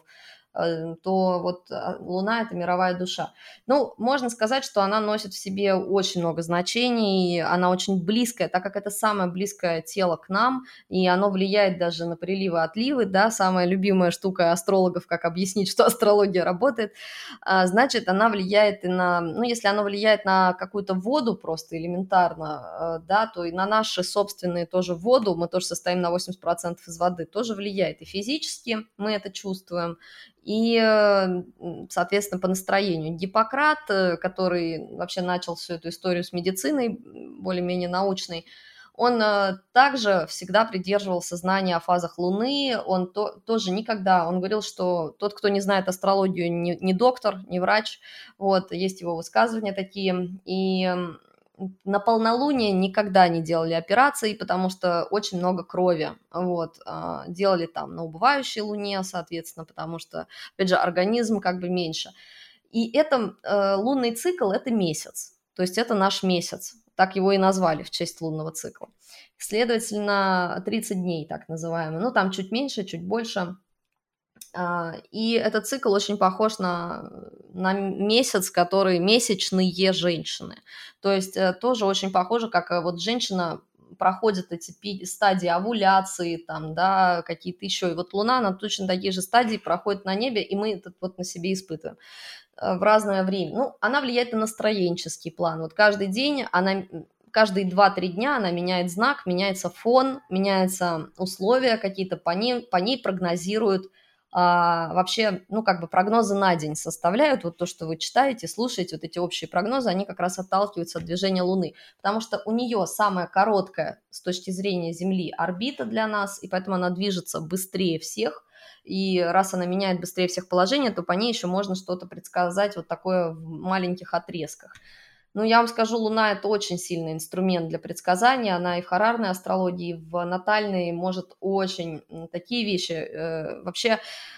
то вот а, Луна – это мировая душа. Ну, можно сказать, что она носит в себе очень много значений, она очень близкая, так как это самое близкое тело к нам, и оно влияет даже на приливы отливы, да, самая любимая штука астрологов, как объяснить, что астрология работает, а, значит, она влияет и на, ну, если она влияет на какую-то воду просто элементарно, э, да, то и на наши собственные тоже воду, мы тоже состоим на 80% из воды, тоже влияет и физически мы это чувствуем, и, соответственно, по настроению. Гиппократ, э, который вообще начал всю эту историю с медициной, более-менее научной, он э, также всегда придерживался знания о фазах Луны, он то, тоже никогда, он говорил, что тот, кто не знает астрологию, не, не доктор, не врач, вот, есть его высказывания такие, и на полнолуние никогда не делали операции, потому что очень много крови. Вот. А, делали там на убывающей луне, соответственно, потому что, опять же, организм как бы меньше. И это э, лунный цикл – это месяц, то есть это наш месяц, так его и назвали в честь лунного цикла. Следовательно, 30 дней так называемые, ну там чуть меньше, чуть больше. А, и этот цикл очень похож на, на месяц, который месячные женщины. То есть э, тоже очень похоже, как э, вот женщина проходит эти стадии овуляции, там, да, какие-то еще. И вот Луна, она точно такие же стадии проходит на небе, и мы это вот на себе испытываем э, в разное время. Ну, она влияет на настроенческий план. Вот каждый день она каждые 2-3 дня она меняет знак, меняется фон, меняются условия какие-то, по ней, по ней прогнозируют а, вообще, ну, как бы прогнозы на день составляют, вот то, что вы читаете, слушаете, вот эти общие прогнозы, они как раз отталкиваются от движения Луны, потому что у нее самая короткая с точки зрения Земли орбита для нас, и поэтому она движется быстрее всех, и раз она меняет быстрее всех положения, то по ней еще можно что-то предсказать вот такое в маленьких отрезках. Ну, я вам скажу, Луна – это очень сильный инструмент для предсказания. Она и в харарной астрологии, и в натальной может очень такие вещи. Э, вообще,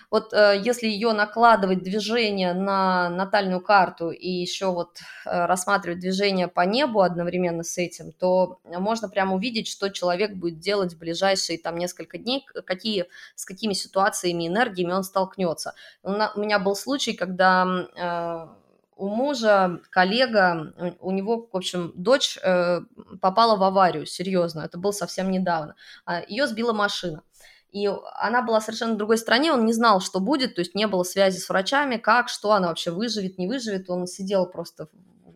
вот э, если ее накладывать движение на натальную карту и еще вот э, рассматривать движение по небу одновременно с этим, то можно прямо увидеть, что человек будет делать в ближайшие там несколько дней, какие, с какими ситуациями, энергиями он столкнется. У меня был случай, когда у мужа коллега, у него, в общем, дочь э, попала в аварию, серьезно, это было совсем недавно. А, Ее сбила машина. И она была совершенно в другой стране, он не знал, что будет, то есть не было связи с врачами, как, что она вообще выживет, не выживет. Он сидел просто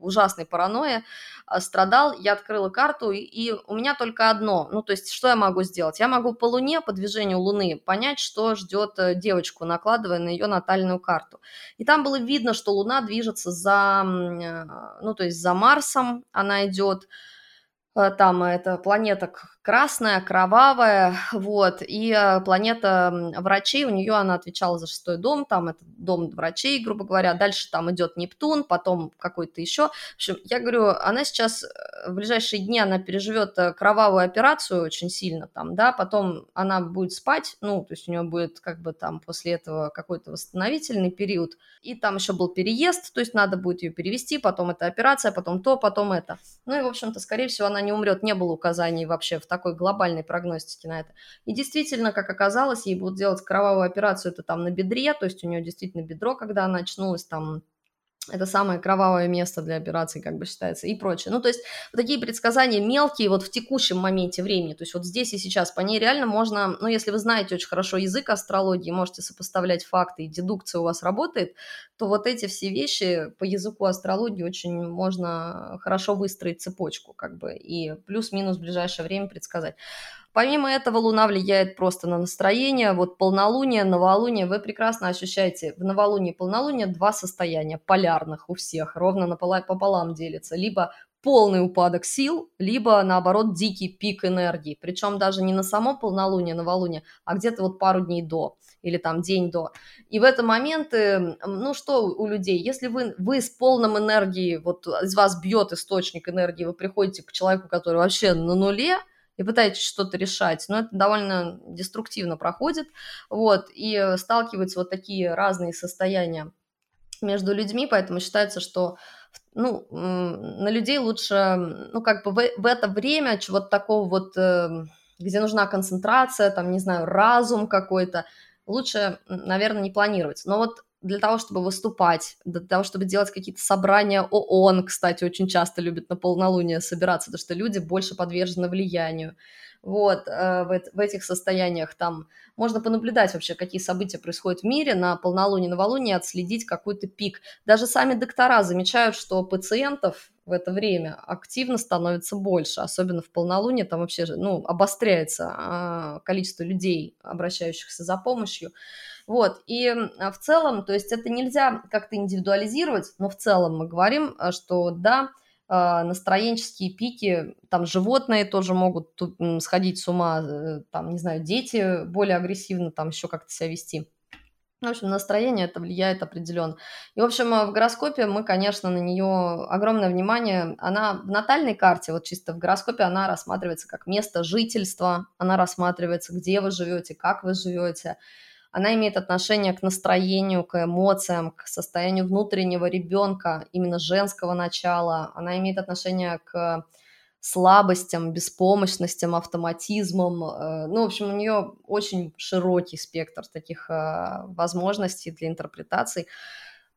ужасной паранойи, а, страдал, я открыла карту, и у меня только одно, ну, то есть, что я могу сделать? Я могу по Луне, по движению Луны, понять, что ждет э, девочку, накладывая на ее натальную карту. И там было видно, что Луна движется за, э, ну, то есть, за Марсом она идет, Э, там эта планета красная, кровавая, вот, и э, планета врачей, у нее она отвечала за шестой дом, там это дом врачей, грубо говоря, дальше там идет Нептун, потом какой-то еще, в общем, я говорю, она сейчас э, в ближайшие дни, она переживет кровавую операцию очень сильно там, да, потом она будет спать, ну, то есть у нее будет как бы там после этого какой-то восстановительный период, и там еще был переезд, то есть надо будет ее перевести, потом эта операция, потом то, потом это, ну и, в общем-то, скорее всего, она не умрет, не было указаний вообще в такой глобальной прогностике на это. И действительно, как оказалось, ей будут делать кровавую операцию, это там на бедре, то есть у нее действительно бедро, когда она очнулась, там это самое кровавое место для операции, как бы считается, и прочее. Ну, то есть вот такие предсказания мелкие вот в текущем моменте времени, то есть вот здесь и сейчас, по ней реально можно, ну, если вы знаете очень хорошо язык астрологии, можете сопоставлять факты, и дедукция у вас работает, то вот эти все вещи по языку астрологии очень можно хорошо выстроить цепочку, как бы, и плюс-минус в ближайшее время предсказать. Помимо этого, Луна влияет просто на настроение. Вот полнолуние, новолуние, вы прекрасно ощущаете в новолунии и полнолуние два состояния полярных у всех, ровно пополам делится. Либо полный упадок сил, либо, наоборот, дикий пик энергии. Причем даже не на само полнолуние, новолуние, а где-то вот пару дней до или там день до. И в этот момент, ну что у людей, если вы, вы с полным энергией, вот из вас бьет источник энергии, вы приходите к человеку, который вообще на нуле, и пытаетесь что-то решать. Но это довольно деструктивно проходит, вот, и сталкиваются вот такие разные состояния между людьми, поэтому считается, что ну, на людей лучше, ну, как бы в, это время чего-то такого вот, эм, где нужна концентрация, там, не знаю, разум какой-то, лучше, наверное, не планировать. Но вот для того, чтобы выступать, для того, чтобы делать какие-то собрания ООН, кстати, очень часто любят на полнолуние собираться, потому что люди больше подвержены влиянию. Вот, э, в, в этих состояниях там можно понаблюдать вообще, какие события происходят в мире на полнолуние, новолуние, отследить какой-то пик. Даже сами доктора замечают, что пациентов в это время активно становится больше, особенно в полнолуние, там вообще ну, обостряется а, количество людей, обращающихся за помощью. Вот, и в целом, то есть это нельзя как-то индивидуализировать, но в целом мы говорим, э, что да, а, настроенческие пики, там животные тоже могут сходить с ума, э, там, не знаю, дети более агрессивно там еще как-то себя вести. В общем, настроение это влияет определенно. И, в общем, в гороскопе мы, конечно, на нее огромное внимание. Она в натальной карте, вот чисто в гороскопе, она рассматривается как место жительства, она рассматривается, где вы живете, как вы живете. Она имеет отношение к настроению, к эмоциям, к состоянию внутреннего ребенка, именно женского начала, она имеет отношение к слабостям, беспомощностям, автоматизмам. Э, ну, в общем, у нее очень широкий спектр таких э, возможностей для интерпретаций.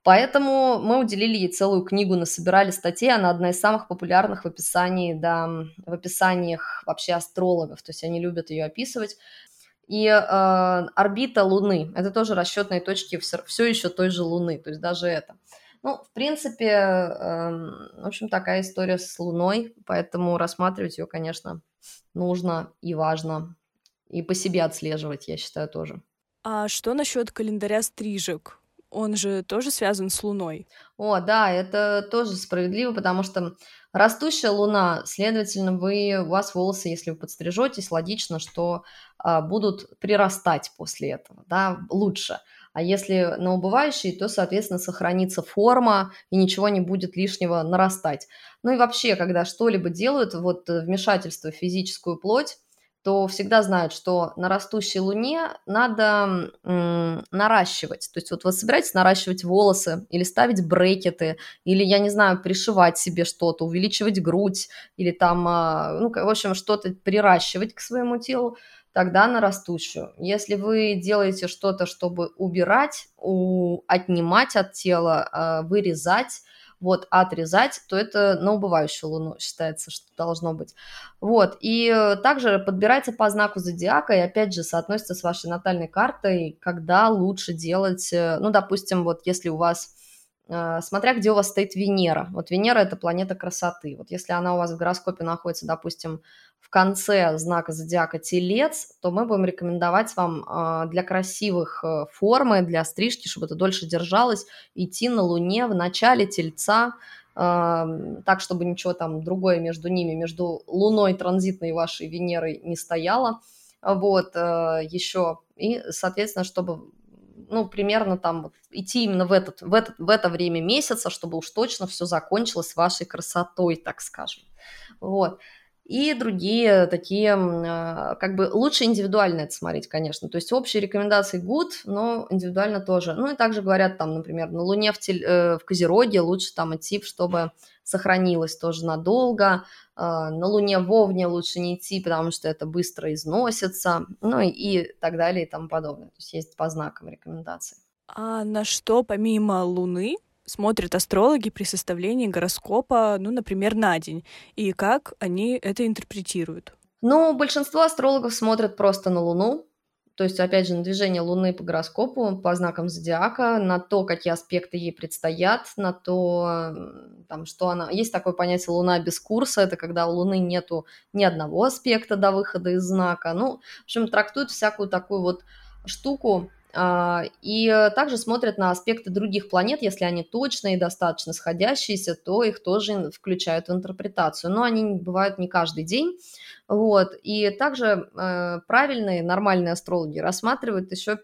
Поэтому мы уделили ей целую книгу, насобирали статей. Она одна из самых популярных в описании, да, в описаниях вообще астрологов. То есть они любят ее описывать. И э, орбита Луны – это тоже расчетные точки все, все еще той же Луны, то есть даже это. Ну, в принципе, э, в общем, такая история с Луной, поэтому рассматривать ее, конечно, нужно и важно. И по себе отслеживать, я считаю, тоже. А что насчет календаря стрижек? Он же тоже связан с Луной. О, да, это тоже справедливо, потому что растущая Луна, следовательно, вы, у вас волосы, если вы подстрижетесь, логично, что а, будут прирастать после этого, да, лучше. А если на убывающей, то, соответственно, сохранится форма и ничего не будет лишнего нарастать. Ну и вообще, когда что-либо делают, вот э, вмешательство в физическую плоть, то всегда знают, что на растущей луне надо м, наращивать. То есть вот вы собираетесь наращивать волосы или ставить брекеты, или, я не знаю, пришивать себе что-то, увеличивать грудь, или там, а, ну, в общем, что-то приращивать к своему телу, тогда на растущую. Если вы делаете что-то, чтобы убирать, у, отнимать от тела, э, вырезать, вот, отрезать, то это на убывающую луну считается, что должно быть. Вот, и также подбирается по знаку зодиака, и опять же соотносится с вашей натальной картой, когда лучше делать, э, ну, допустим, вот если у вас э, смотря где у вас стоит Венера. Вот Венера – это планета красоты. Вот если она у вас в гороскопе находится, допустим, конце знака зодиака Телец, то мы будем рекомендовать вам а, для красивых э, формы, для стрижки, чтобы это дольше держалось, идти на Луне в начале Тельца, а, так, чтобы ничего там другое между ними, между Луной транзитной вашей Венерой не стояло. Вот, э, еще. И, соответственно, чтобы ну, примерно там идти именно в, этот, в, этот, в это время месяца, чтобы уж точно все закончилось вашей красотой, так скажем. Вот и другие такие, а, как бы лучше индивидуально это смотреть, конечно. То есть общие рекомендации good, но индивидуально тоже. Ну и также говорят там, например, на Луне в, тель, э, в Козероге лучше там идти, чтобы сохранилось тоже надолго. А, на Луне в Овне лучше не идти, потому что это быстро износится, ну и так далее и тому подобное. То есть есть по знакам рекомендации. А на что помимо Луны смотрят астрологи при составлении гороскопа, ну, например, на день, и как они это интерпретируют? Ну, большинство астрологов смотрят просто на Луну, то есть, опять же, на движение Луны по гороскопу, по знакам зодиака, на то, какие аспекты ей предстоят, на то, там, что она... Есть такое понятие Луна без курса, это когда у Луны нету ни одного аспекта до выхода из знака. Ну, в общем, трактуют всякую такую вот штуку, и также смотрят на аспекты других планет, если они точные и достаточно сходящиеся, то их тоже включают в интерпретацию. Но они бывают не каждый день. Вот. И также э, правильные, нормальные астрологи рассматривают еще,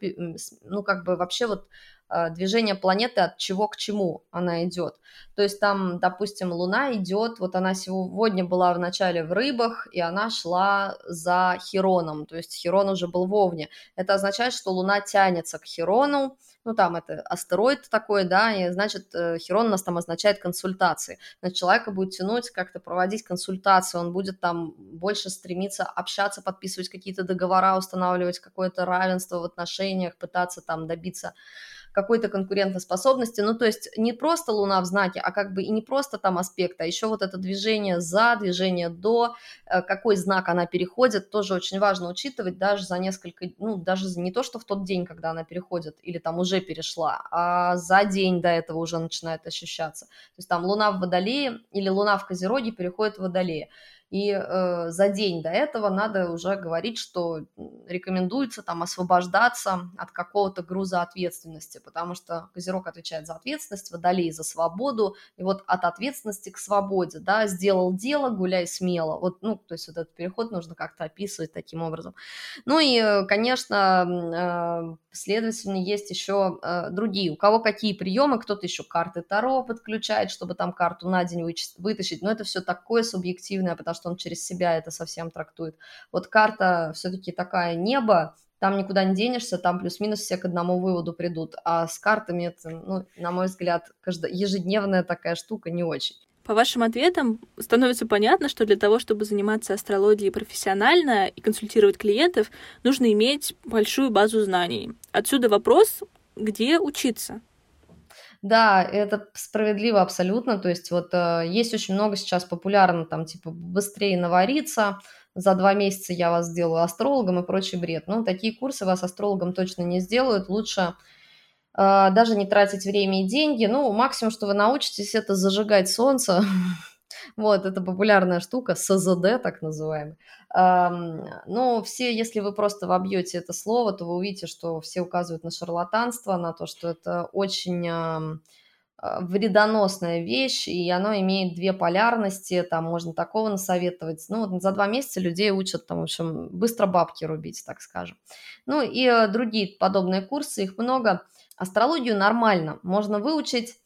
ну, как бы вообще вот Э, движение планеты от чего к чему она идет. То есть там, допустим, Луна идет, вот она сегодня была в начале в рыбах, и она шла за Хироном, то есть Хирон уже был в Овне. Это означает, что Луна тянется к Хирону, ну там это астероид такой, да, и значит э, Хирон у нас там означает консультации. Значит, человека будет тянуть как-то проводить консультации, он будет там больше стремиться общаться, подписывать какие-то договора, устанавливать какое-то равенство в отношениях, пытаться там добиться какой-то конкурентоспособности. Ну, то есть не просто Луна в знаке, а как бы и не просто там аспект, а еще вот это движение за, движение до, э, какой знак она переходит, тоже очень важно учитывать даже за несколько, ну, даже не то, что в тот день, когда она переходит, или там уже перешла, а за день до этого уже начинает ощущаться. То есть там Луна в Водолее или Луна в Козероге переходит в Водолее и э, за день до этого надо уже говорить, что рекомендуется там освобождаться от какого-то груза ответственности, потому что Козерог отвечает за ответственность, Водолей за свободу, и вот от ответственности к свободе, да, сделал дело, гуляй смело, вот, ну, то есть вот этот переход нужно как-то описывать таким образом. Ну и, конечно, э, следовательно, есть еще э, другие, у кого какие приемы, кто-то еще карты Таро подключает, чтобы там карту на день вытащить, но это все такое субъективное, потому что он через себя это совсем трактует. Вот карта все-таки такая небо, там никуда не денешься, там плюс-минус все к одному выводу придут. А с картами это, ну, на мой взгляд, ежедневная такая штука не очень. По вашим ответам становится понятно, что для того, чтобы заниматься астрологией профессионально и консультировать клиентов, нужно иметь большую базу знаний. Отсюда вопрос, где учиться? Да, это справедливо абсолютно. То есть вот э, есть очень много сейчас популярно, там, типа, быстрее навариться, за два месяца я вас сделаю астрологом и прочий бред. Ну, такие курсы вас астрологом точно не сделают. Лучше э, даже не тратить время и деньги. Ну, максимум, что вы научитесь, это зажигать солнце. Вот, это популярная штука, СЗД так называемый. Но все, если вы просто вобьете это слово, то вы увидите, что все указывают на шарлатанство, на то, что это очень а, вредоносная вещь, и оно имеет две полярности, там можно такого насоветовать. Ну, вот за два месяца людей учат, там, в общем, быстро бабки рубить, так скажем. Ну, и э, другие подобные курсы, их много. Астрологию нормально, можно выучить,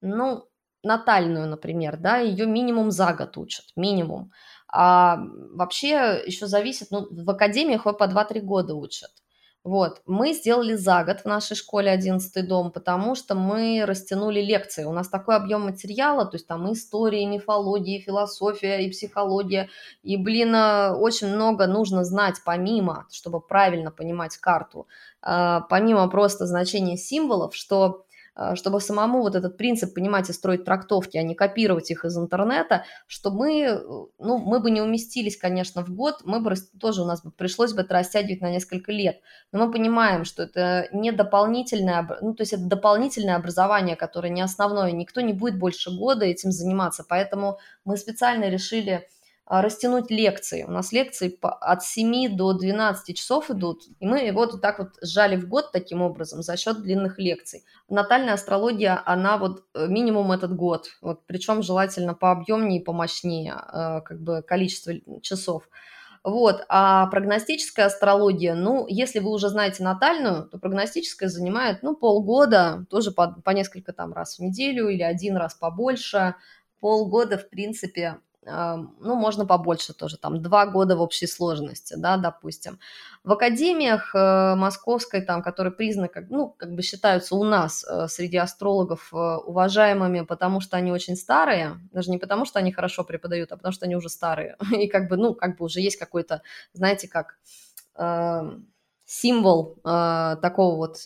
ну, натальную, например, да, ее минимум за год учат, минимум. А вообще еще зависит, ну, в академиях его по 2-3 года учат. Вот, мы сделали за год в нашей школе 11 дом, потому что мы растянули лекции. У нас такой объем материала, то есть там и история, и мифология, и философия, и психология. И, блин, э, очень много нужно знать помимо, чтобы правильно понимать карту, а, помимо просто значения символов, что а, чтобы самому вот этот принцип понимать и строить трактовки, а не копировать их из интернета, что мы, э, ну, мы бы не уместились, конечно, в год, мы бы тоже у нас бы пришлось бы это растягивать на несколько лет, но мы понимаем, что это не дополнительное, ну, то есть это дополнительное образование, которое не основное, никто не будет больше года этим заниматься, поэтому мы специально решили растянуть лекции. У нас лекции от 7 до 12 часов идут, и мы вот вот так вот сжали в год таким образом за счет длинных лекций. Натальная астрология, она вот э, минимум этот год, вот, причем желательно пообъемнее и помощнее, э, как бы количество часов. Вот, а прогностическая астрология, ну, если вы уже знаете натальную, то прогностическая занимает, ну, полгода, тоже по, по несколько там раз в неделю или один раз побольше. Полгода, в принципе, ну, можно побольше тоже, там, два года в общей сложности, да, допустим. В академиях э, московской, там, которые признаны, как, ну, как бы считаются у нас э, среди астрологов э, уважаемыми, потому что они очень старые, даже не потому, что они хорошо преподают, а потому что они уже старые, и как бы, ну, как бы уже есть какой-то, знаете, как символ такого вот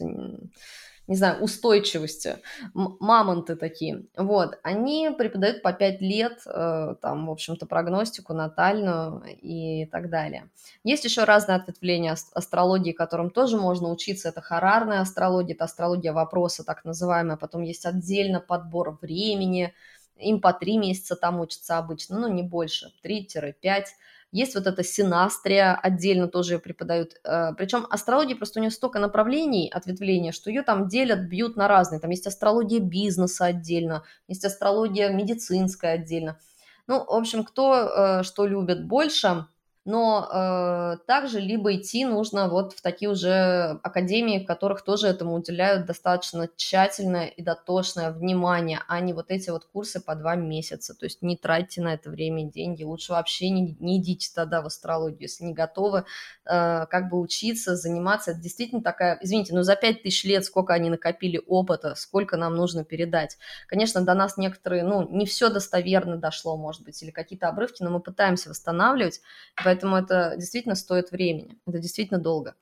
не знаю, устойчивости, мамонты такие, вот, они преподают по 5 лет, э, там, в общем-то, прогностику натальную и так далее. Есть еще разные ответвления астрологии, которым тоже можно учиться, это харарная астрология, это астрология вопроса, так называемая, потом есть отдельно подбор времени, им по 3 месяца там учатся обычно, ну, не больше, 3-5, есть вот эта синастрия, отдельно тоже преподают. Э, Причем астрология просто у нее столько направлений, ответвления, что ее там делят, бьют на разные. Там есть астрология бизнеса отдельно, есть астрология медицинская отдельно. Ну, в общем, кто э, что любит больше – но э, также либо идти нужно вот в такие уже академии, в которых тоже этому уделяют достаточно тщательное и дотошное внимание, а не вот эти вот курсы по два месяца. То есть не тратьте на это время деньги, лучше вообще не, не идите тогда в астрологию, если не готовы э, как бы учиться, заниматься. Это действительно такая, извините, ну за пять тысяч лет сколько они накопили опыта, сколько нам нужно передать. Конечно, до нас некоторые, ну не все достоверно дошло, может быть, или какие-то обрывки, но мы пытаемся восстанавливать, поэтому поэтому это действительно стоит времени, это действительно долго.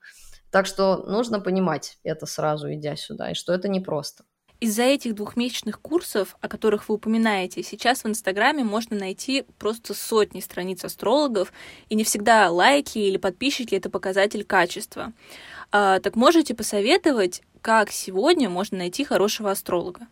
Так что нужно понимать это сразу, идя сюда, и что это непросто. Из-за этих двухмесячных курсов, о которых вы упоминаете, сейчас в Инстаграме можно найти просто сотни страниц астрологов, и не всегда лайки или подписчики — это показатель качества. А, так можете посоветовать, как сегодня можно найти хорошего астролога?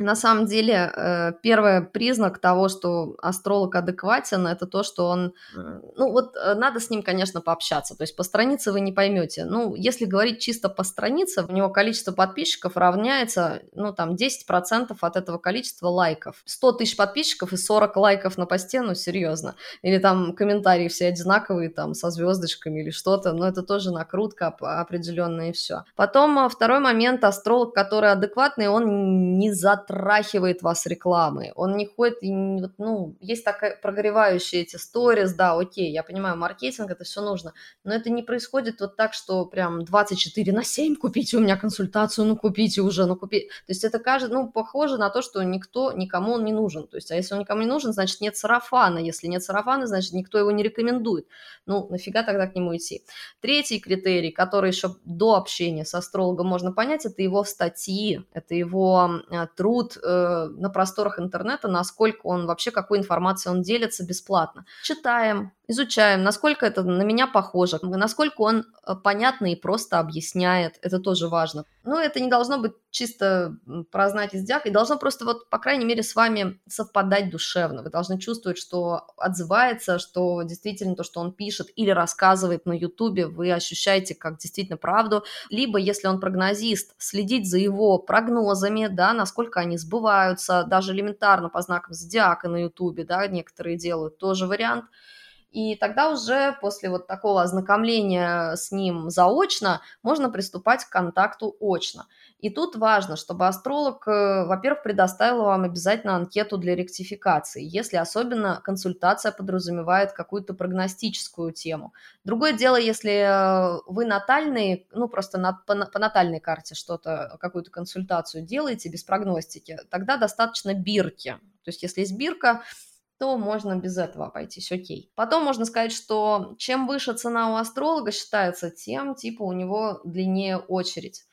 На самом деле, э, первый признак того, что астролог адекватен, это то, что он, ну вот э, надо с ним, конечно, пообщаться, то есть по странице вы не поймете. Ну, если говорить чисто по странице, у него количество подписчиков равняется, ну там 10% от этого количества лайков. 100 тысяч подписчиков и 40 лайков на посте, ну серьезно. Или там комментарии все одинаковые, там со звездочками или что-то, но это тоже накрутка определенная и все. Потом э, второй момент, астролог, который адекватный, он не за натрахивает вас рекламой, он не ходит, ну, есть такая прогревающая эти сторис, да, окей, я понимаю, маркетинг, это все нужно, но это не происходит вот так, что прям 24 на 7 купите у меня консультацию, ну купите уже, ну купите. То есть это кажется, ну, похоже на то, что никто, никому он не нужен. То есть, а если он никому не нужен, значит нет сарафана. Если нет сарафана, значит никто его не рекомендует. Ну, нафига тогда к нему идти? Третий критерий, который еще до общения с астрологом можно понять, это его статьи, это его э, труд э, на просторах интернета, насколько он вообще, какой информацией он делится бесплатно. Читаем, изучаем, насколько это на меня похоже, насколько он э, понятно и просто объясняет, это тоже важно. Но это не должно быть чисто про знать из и должно просто вот, по крайней мере, с вами совпадать душевно. Вы должны чувствовать, что отзывается, что действительно то, что он пишет или рассказывает на ютубе, вы ощущаете как действительно правду. Либо, если он прогнозист, следить за его прогнозами, да, насколько они сбываются, даже элементарно по знакам зодиака на ютубе, да, некоторые делают, тоже вариант – и тогда уже после вот такого ознакомления с ним заочно можно приступать к контакту очно. И тут важно, чтобы астролог, э, во-первых, предоставил вам обязательно анкету для ректификации, если особенно консультация подразумевает какую-то прогностическую тему. Другое дело, если э, вы натальный, ну просто на, по, по натальной карте что-то, какую-то консультацию делаете без прогностики, тогда достаточно бирки. То есть если есть бирка, то можно без этого обойтись, окей. Потом можно сказать, что чем выше цена у астролога считается, тем типа у него длиннее очередь.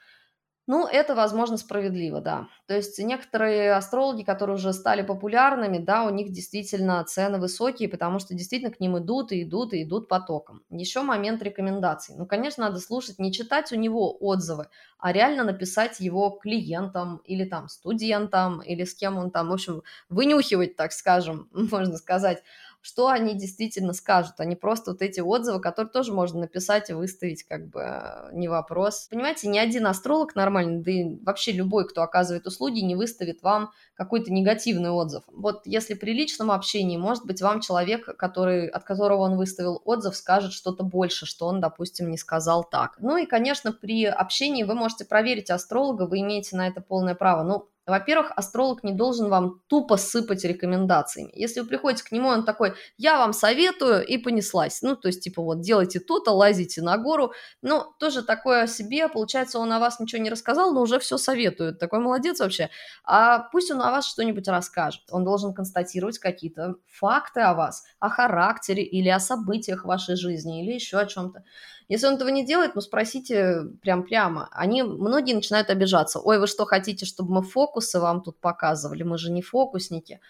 Ну, это, возможно, справедливо, да. То есть некоторые астрологи, которые уже стали популярными, да, у них действительно цены высокие, потому что действительно к ним идут и идут и идут потоком. Еще момент рекомендаций. Ну, конечно, надо слушать, не читать у него отзывы, а реально написать его клиентам или там студентам, или с кем он там, в общем, вынюхивать, так скажем, можно сказать, что они действительно скажут, а не просто вот эти отзывы, которые тоже можно написать и выставить, как бы э, не вопрос. Понимаете, ни один астролог нормальный, да и вообще любой, кто оказывает услуги, не выставит вам какой-то негативный отзыв. Вот если при личном общении, может быть, вам человек, который, от которого он выставил отзыв, скажет что-то больше, что он, допустим, не сказал так. Ну и, конечно, при общении вы можете проверить астролога, вы имеете на это полное право. Ну, во-первых, астролог не должен вам тупо сыпать рекомендациями. Если вы приходите к нему, он такой, я вам советую, и понеслась. Ну, то есть, типа, вот, делайте то-то, лазите на гору. Ну, тоже такое о себе. Получается, он о вас ничего не рассказал, но уже все советует. Такой молодец вообще. А пусть он о вас что-нибудь расскажет. Он должен констатировать какие-то факты о вас, о характере или о событиях вашей жизни, или еще о чем-то. Если он этого не делает, ну спросите прям прямо. Они, многие начинают обижаться. Ой, вы что, хотите, чтобы мы фокусы вам тут показывали? Мы же не фокусники.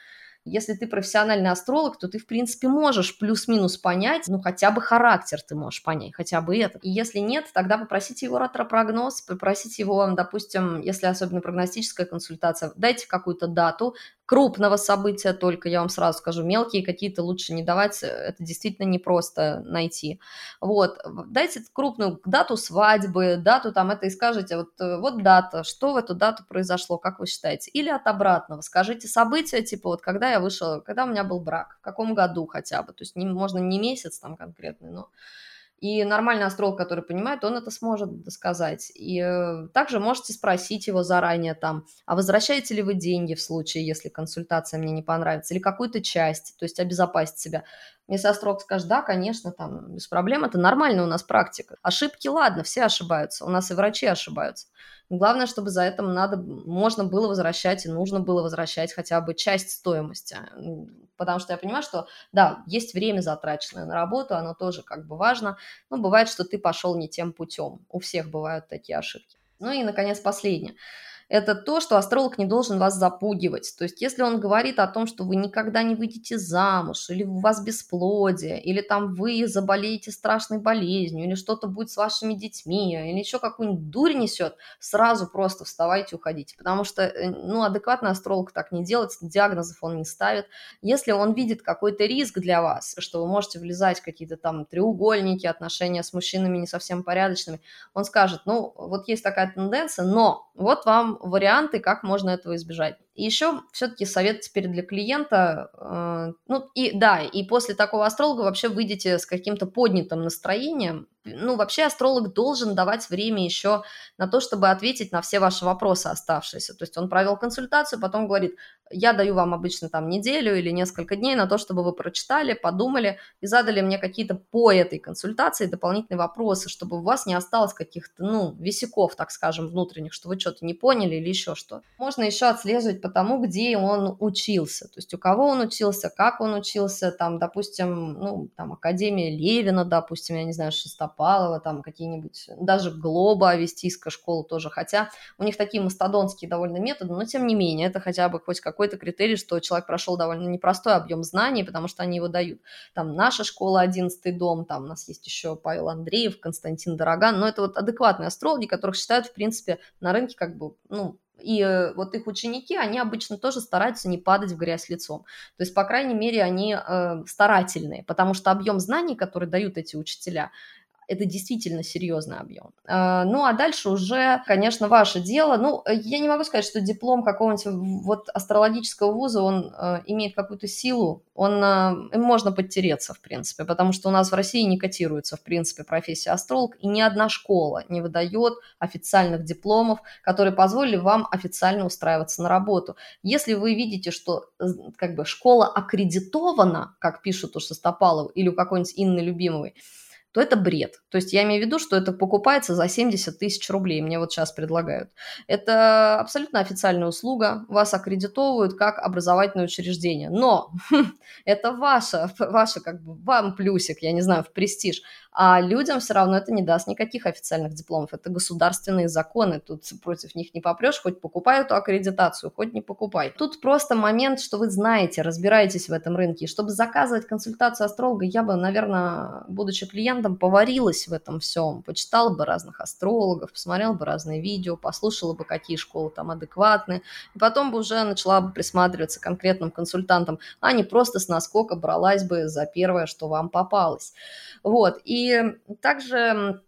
Если ты профессиональный астролог, то ты, в принципе, можешь плюс-минус понять, ну, хотя бы характер ты можешь понять, хотя бы это. И если нет, тогда попросите его ретропрогноз, попросите его, допустим, если особенно прогностическая консультация, дайте какую-то дату, крупного события только, я вам сразу скажу, мелкие какие-то лучше не давать, это действительно непросто найти. Вот, дайте крупную дату свадьбы, дату там это и скажите, вот, э, вот дата, что в эту дату произошло, как вы считаете? Или от обратного, скажите события, типа вот когда я вышла, когда у меня был брак, в каком году хотя бы, то есть не, можно не месяц там конкретный, но и нормальный астролог, который понимает, он это сможет сказать. И э, также можете спросить его заранее там, а возвращаете ли вы деньги в случае, если консультация мне не понравится, или какую-то часть, то есть обезопасить себя. Если астролог скажет, да, конечно, там без проблем, это нормально у нас практика. Ошибки, ладно, все ошибаются, у нас и врачи ошибаются. Главное, чтобы за это надо, можно было возвращать и нужно было возвращать хотя бы часть стоимости. Потому что я понимаю, что, да, есть время затраченное на работу, оно тоже как бы важно, но бывает, что ты пошел не тем путем, у всех бывают такие ошибки. Ну и, наконец, последнее это то, что астролог не должен вас запугивать. То есть, если он говорит о том, что вы никогда не выйдете замуж, или у вас бесплодие, или там вы заболеете страшной болезнью, или что-то будет с вашими детьми, или еще какую-нибудь дурь несет, сразу просто вставайте, уходите. Потому что, э, ну, адекватный астролог так не делает, диагнозов он не ставит. Если он видит какой-то риск для вас, что вы можете влезать в какие-то там треугольники, отношения с мужчинами не совсем порядочными, он скажет, ну, вот есть такая тенденция, но вот вам варианты, как можно этого избежать. Еще все-таки совет теперь для клиента, э, ну и да, и после такого астролога вообще выйдете с каким-то поднятым настроением, ну, вообще астролог должен давать время еще на то, чтобы ответить на все ваши вопросы оставшиеся. То есть он провел консультацию, потом говорит, я даю вам обычно там неделю или несколько дней на то, чтобы вы прочитали, подумали и задали мне какие-то по этой консультации дополнительные вопросы, чтобы у вас не осталось каких-то, ну, висяков, так скажем, внутренних, что вы что-то не поняли или еще что. Можно еще отслеживать тому, где он учился, то есть у кого он учился, как он учился, там, допустим, ну, там, Академия Левина, допустим, я не знаю, Шестопа Петропавлова, там какие-нибудь, даже Глоба, Авестийская школа тоже, хотя у них такие мастодонские довольно методы, но тем не менее, это хотя бы хоть какой-то критерий, что человек прошел довольно непростой объем знаний, потому что они его дают. Там наша школа, 11 дом, там у нас есть еще Павел Андреев, Константин Дороган, но это вот адекватные астрологи, которых считают, в принципе, на рынке как бы, ну, и э, вот их ученики, они обычно тоже стараются не падать в грязь лицом. То есть, по крайней мере, они э, старательные, потому что объем знаний, который дают эти учителя, это действительно серьезный объем. А, ну, а дальше уже, конечно, ваше дело. Ну, я не могу сказать, что диплом какого-нибудь вот астрологического вуза, он э, имеет какую-то силу, он, э, им можно подтереться, в принципе, потому что у нас в России не котируется, в принципе, профессия астролог, и ни одна школа не выдает официальных дипломов, которые позволили вам официально устраиваться на работу. Если вы видите, что как бы школа аккредитована, как пишут у Шестопалова или у какой-нибудь Инны Любимовой, то это бред. То есть я имею в виду, что это покупается за 70 тысяч рублей, мне вот сейчас предлагают. Это абсолютно официальная услуга, вас аккредитовывают как образовательное учреждение. Но это ваше, ваше как бы вам плюсик, я не знаю, в престиж. А людям все равно это не даст никаких официальных дипломов. Это государственные законы, тут против них не попрешь, хоть покупай эту аккредитацию, хоть не покупай. Тут просто момент, что вы знаете, разбираетесь в этом рынке. И чтобы заказывать консультацию астролога, я бы, наверное, будучи клиентом, там поварилась в этом всем, почитала бы разных астрологов, посмотрела бы разные видео, послушала бы, какие школы там адекватные, и потом бы уже начала бы присматриваться к конкретным консультантам, а не просто с наскока бралась бы за первое, что вам попалось. Вот, и также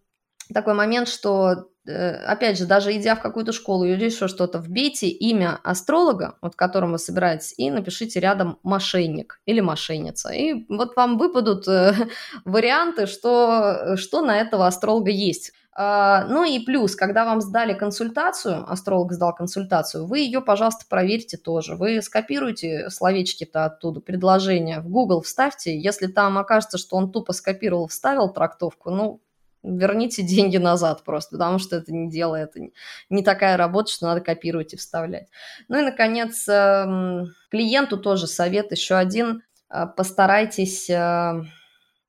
такой момент, что опять же, даже идя в какую-то школу или еще что-то, вбейте имя астролога, вот которым вы собираетесь, и напишите рядом «мошенник» или «мошенница». И вот вам выпадут э, варианты, что, что на этого астролога есть. Uh, ну и плюс, когда вам сдали консультацию, астролог сдал консультацию, вы ее, пожалуйста, проверьте тоже. Вы скопируйте словечки-то оттуда, предложения в Google вставьте. Если там окажется, что он тупо скопировал, вставил трактовку, ну, верните деньги назад просто, потому что это не дело, это не такая работа, что надо копировать и вставлять. Ну и, наконец, эм, клиенту тоже совет еще один. Э, постарайтесь э,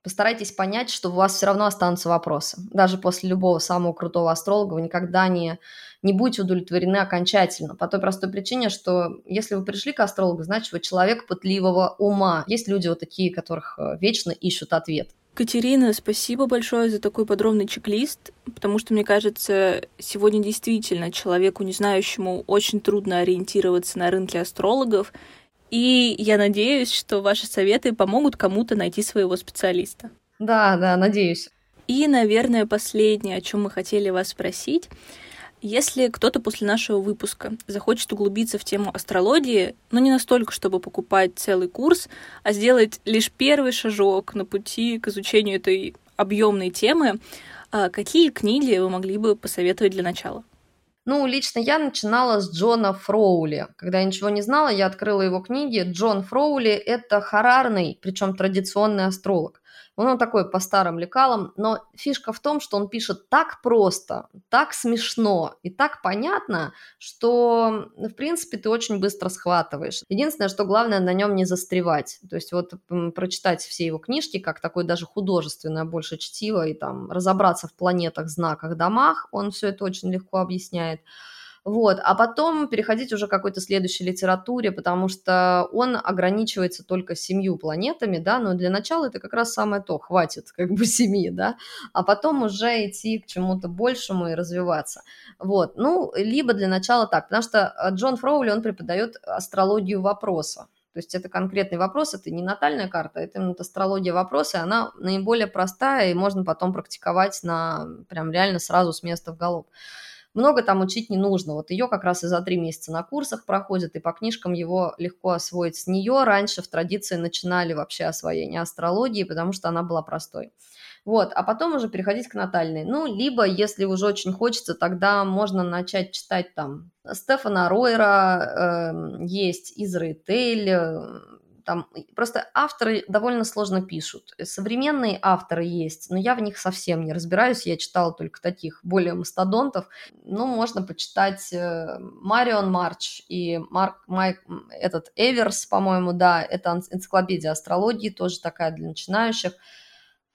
постарайтесь понять, что у вас все равно останутся вопросы. Даже после любого самого крутого астролога вы никогда не, не будете удовлетворены окончательно. По той простой причине, что если вы пришли к астрологу, значит, вы человек пытливого ума. Есть люди вот такие, которых э, вечно ищут ответ. Катерина, спасибо большое за такой подробный чек-лист, потому что, мне кажется, сегодня действительно человеку, не знающему, очень трудно ориентироваться на рынке астрологов, и я надеюсь, что ваши советы помогут кому-то найти своего специалиста. Да, да, надеюсь. И, наверное, последнее, о чем мы хотели вас спросить, если кто-то после нашего выпуска захочет углубиться в тему астрологии, но не настолько, чтобы покупать целый курс, а сделать лишь первый шажок на пути к изучению этой объемной темы, а какие книги вы могли бы посоветовать для начала? Ну, лично я начинала с Джона Фроули. Когда я ничего не знала, я открыла его книги. Джон Фроули – это харарный, причем традиционный астролог. Он такой по старым лекалам, но фишка в том, что он пишет так просто, так смешно и так понятно, что, в принципе, ты очень быстро схватываешь. Единственное, что главное на нем не застревать. То есть вот прочитать все его книжки, как такое даже художественное больше чтиво, и там разобраться в планетах, знаках, домах, он все это очень легко объясняет. Вот, а потом переходить уже к какой-то следующей литературе, потому что он ограничивается только семью планетами, да, но для начала это как раз самое то, хватит как бы семьи, да, а потом уже идти к чему-то большему и развиваться. Вот, ну, либо для начала так, потому что э, Джон Фроули, он преподает астрологию вопроса, то есть это конкретный вопрос, это не натальная карта, это именно астрология вопроса, и она наиболее простая, и можно потом практиковать на прям реально сразу с места в голову. Много там учить не нужно. Вот ее как раз и за три месяца на курсах проходит, и по книжкам его легко освоить. С нее раньше в традиции начинали вообще освоение астрологии, потому что она была простой. Вот, а потом уже переходить к натальной. Ну, либо, если уже очень хочется, тогда можно начать читать там Стефана Ройера, э, есть Израиль, э, там просто авторы довольно сложно пишут. Современные авторы есть, но я в них совсем не разбираюсь. Я читала только таких более мастодонтов. Ну, можно почитать э, Марион Марч и Марк Майк, этот Эверс, по-моему, да, это энциклопедия астрологии, тоже такая для начинающих.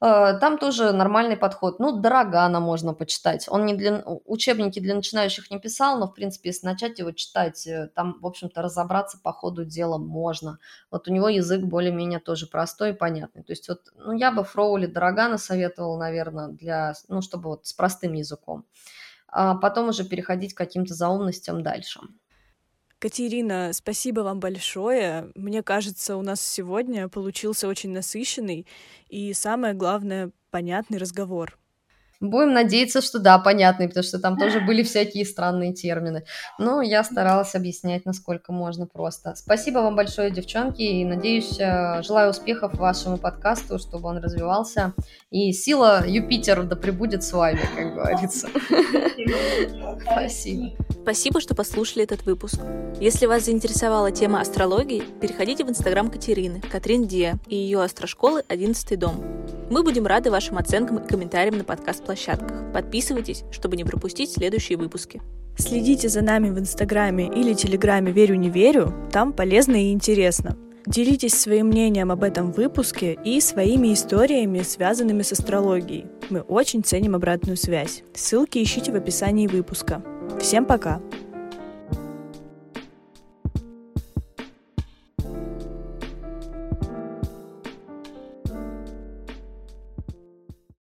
Э, там тоже нормальный подход. Ну, Дорогана можно почитать. Он не для, учебники для начинающих не писал, но, в принципе, если начать его читать, э, там, в общем-то, разобраться по ходу дела можно. Вот у него язык более-менее тоже простой и понятный. То есть вот, ну, я бы Фроули Дорогана советовала, наверное, для, ну, чтобы вот с простым языком. А потом уже переходить к каким-то заумностям дальше. Катерина, спасибо вам большое. Мне кажется, у нас сегодня получился очень насыщенный и, самое главное, понятный разговор. Будем надеяться, что да, понятный, потому что там тоже были всякие странные термины. Но я старалась объяснять, насколько можно просто. Спасибо вам большое, девчонки, и надеюсь, э, желаю успехов вашему подкасту, чтобы он развивался. И сила Юпитер да пребудет с вами, как говорится. Спасибо. Спасибо, что послушали этот выпуск. Если вас заинтересовала тема астрологии, переходите в инстаграм Катерины, Катрин Диа и ее астрошколы «11 дом». Мы будем рады вашим оценкам и комментариям на подкаст-площадках. Подписывайтесь, чтобы не пропустить следующие выпуски. Следите за нами в Инстаграме или Телеграме «Верю, не верю», там полезно и интересно. Делитесь своим мнением об этом выпуске и своими историями, связанными с астрологией. Мы очень ценим обратную связь. Ссылки ищите в описании выпуска. Всем пока!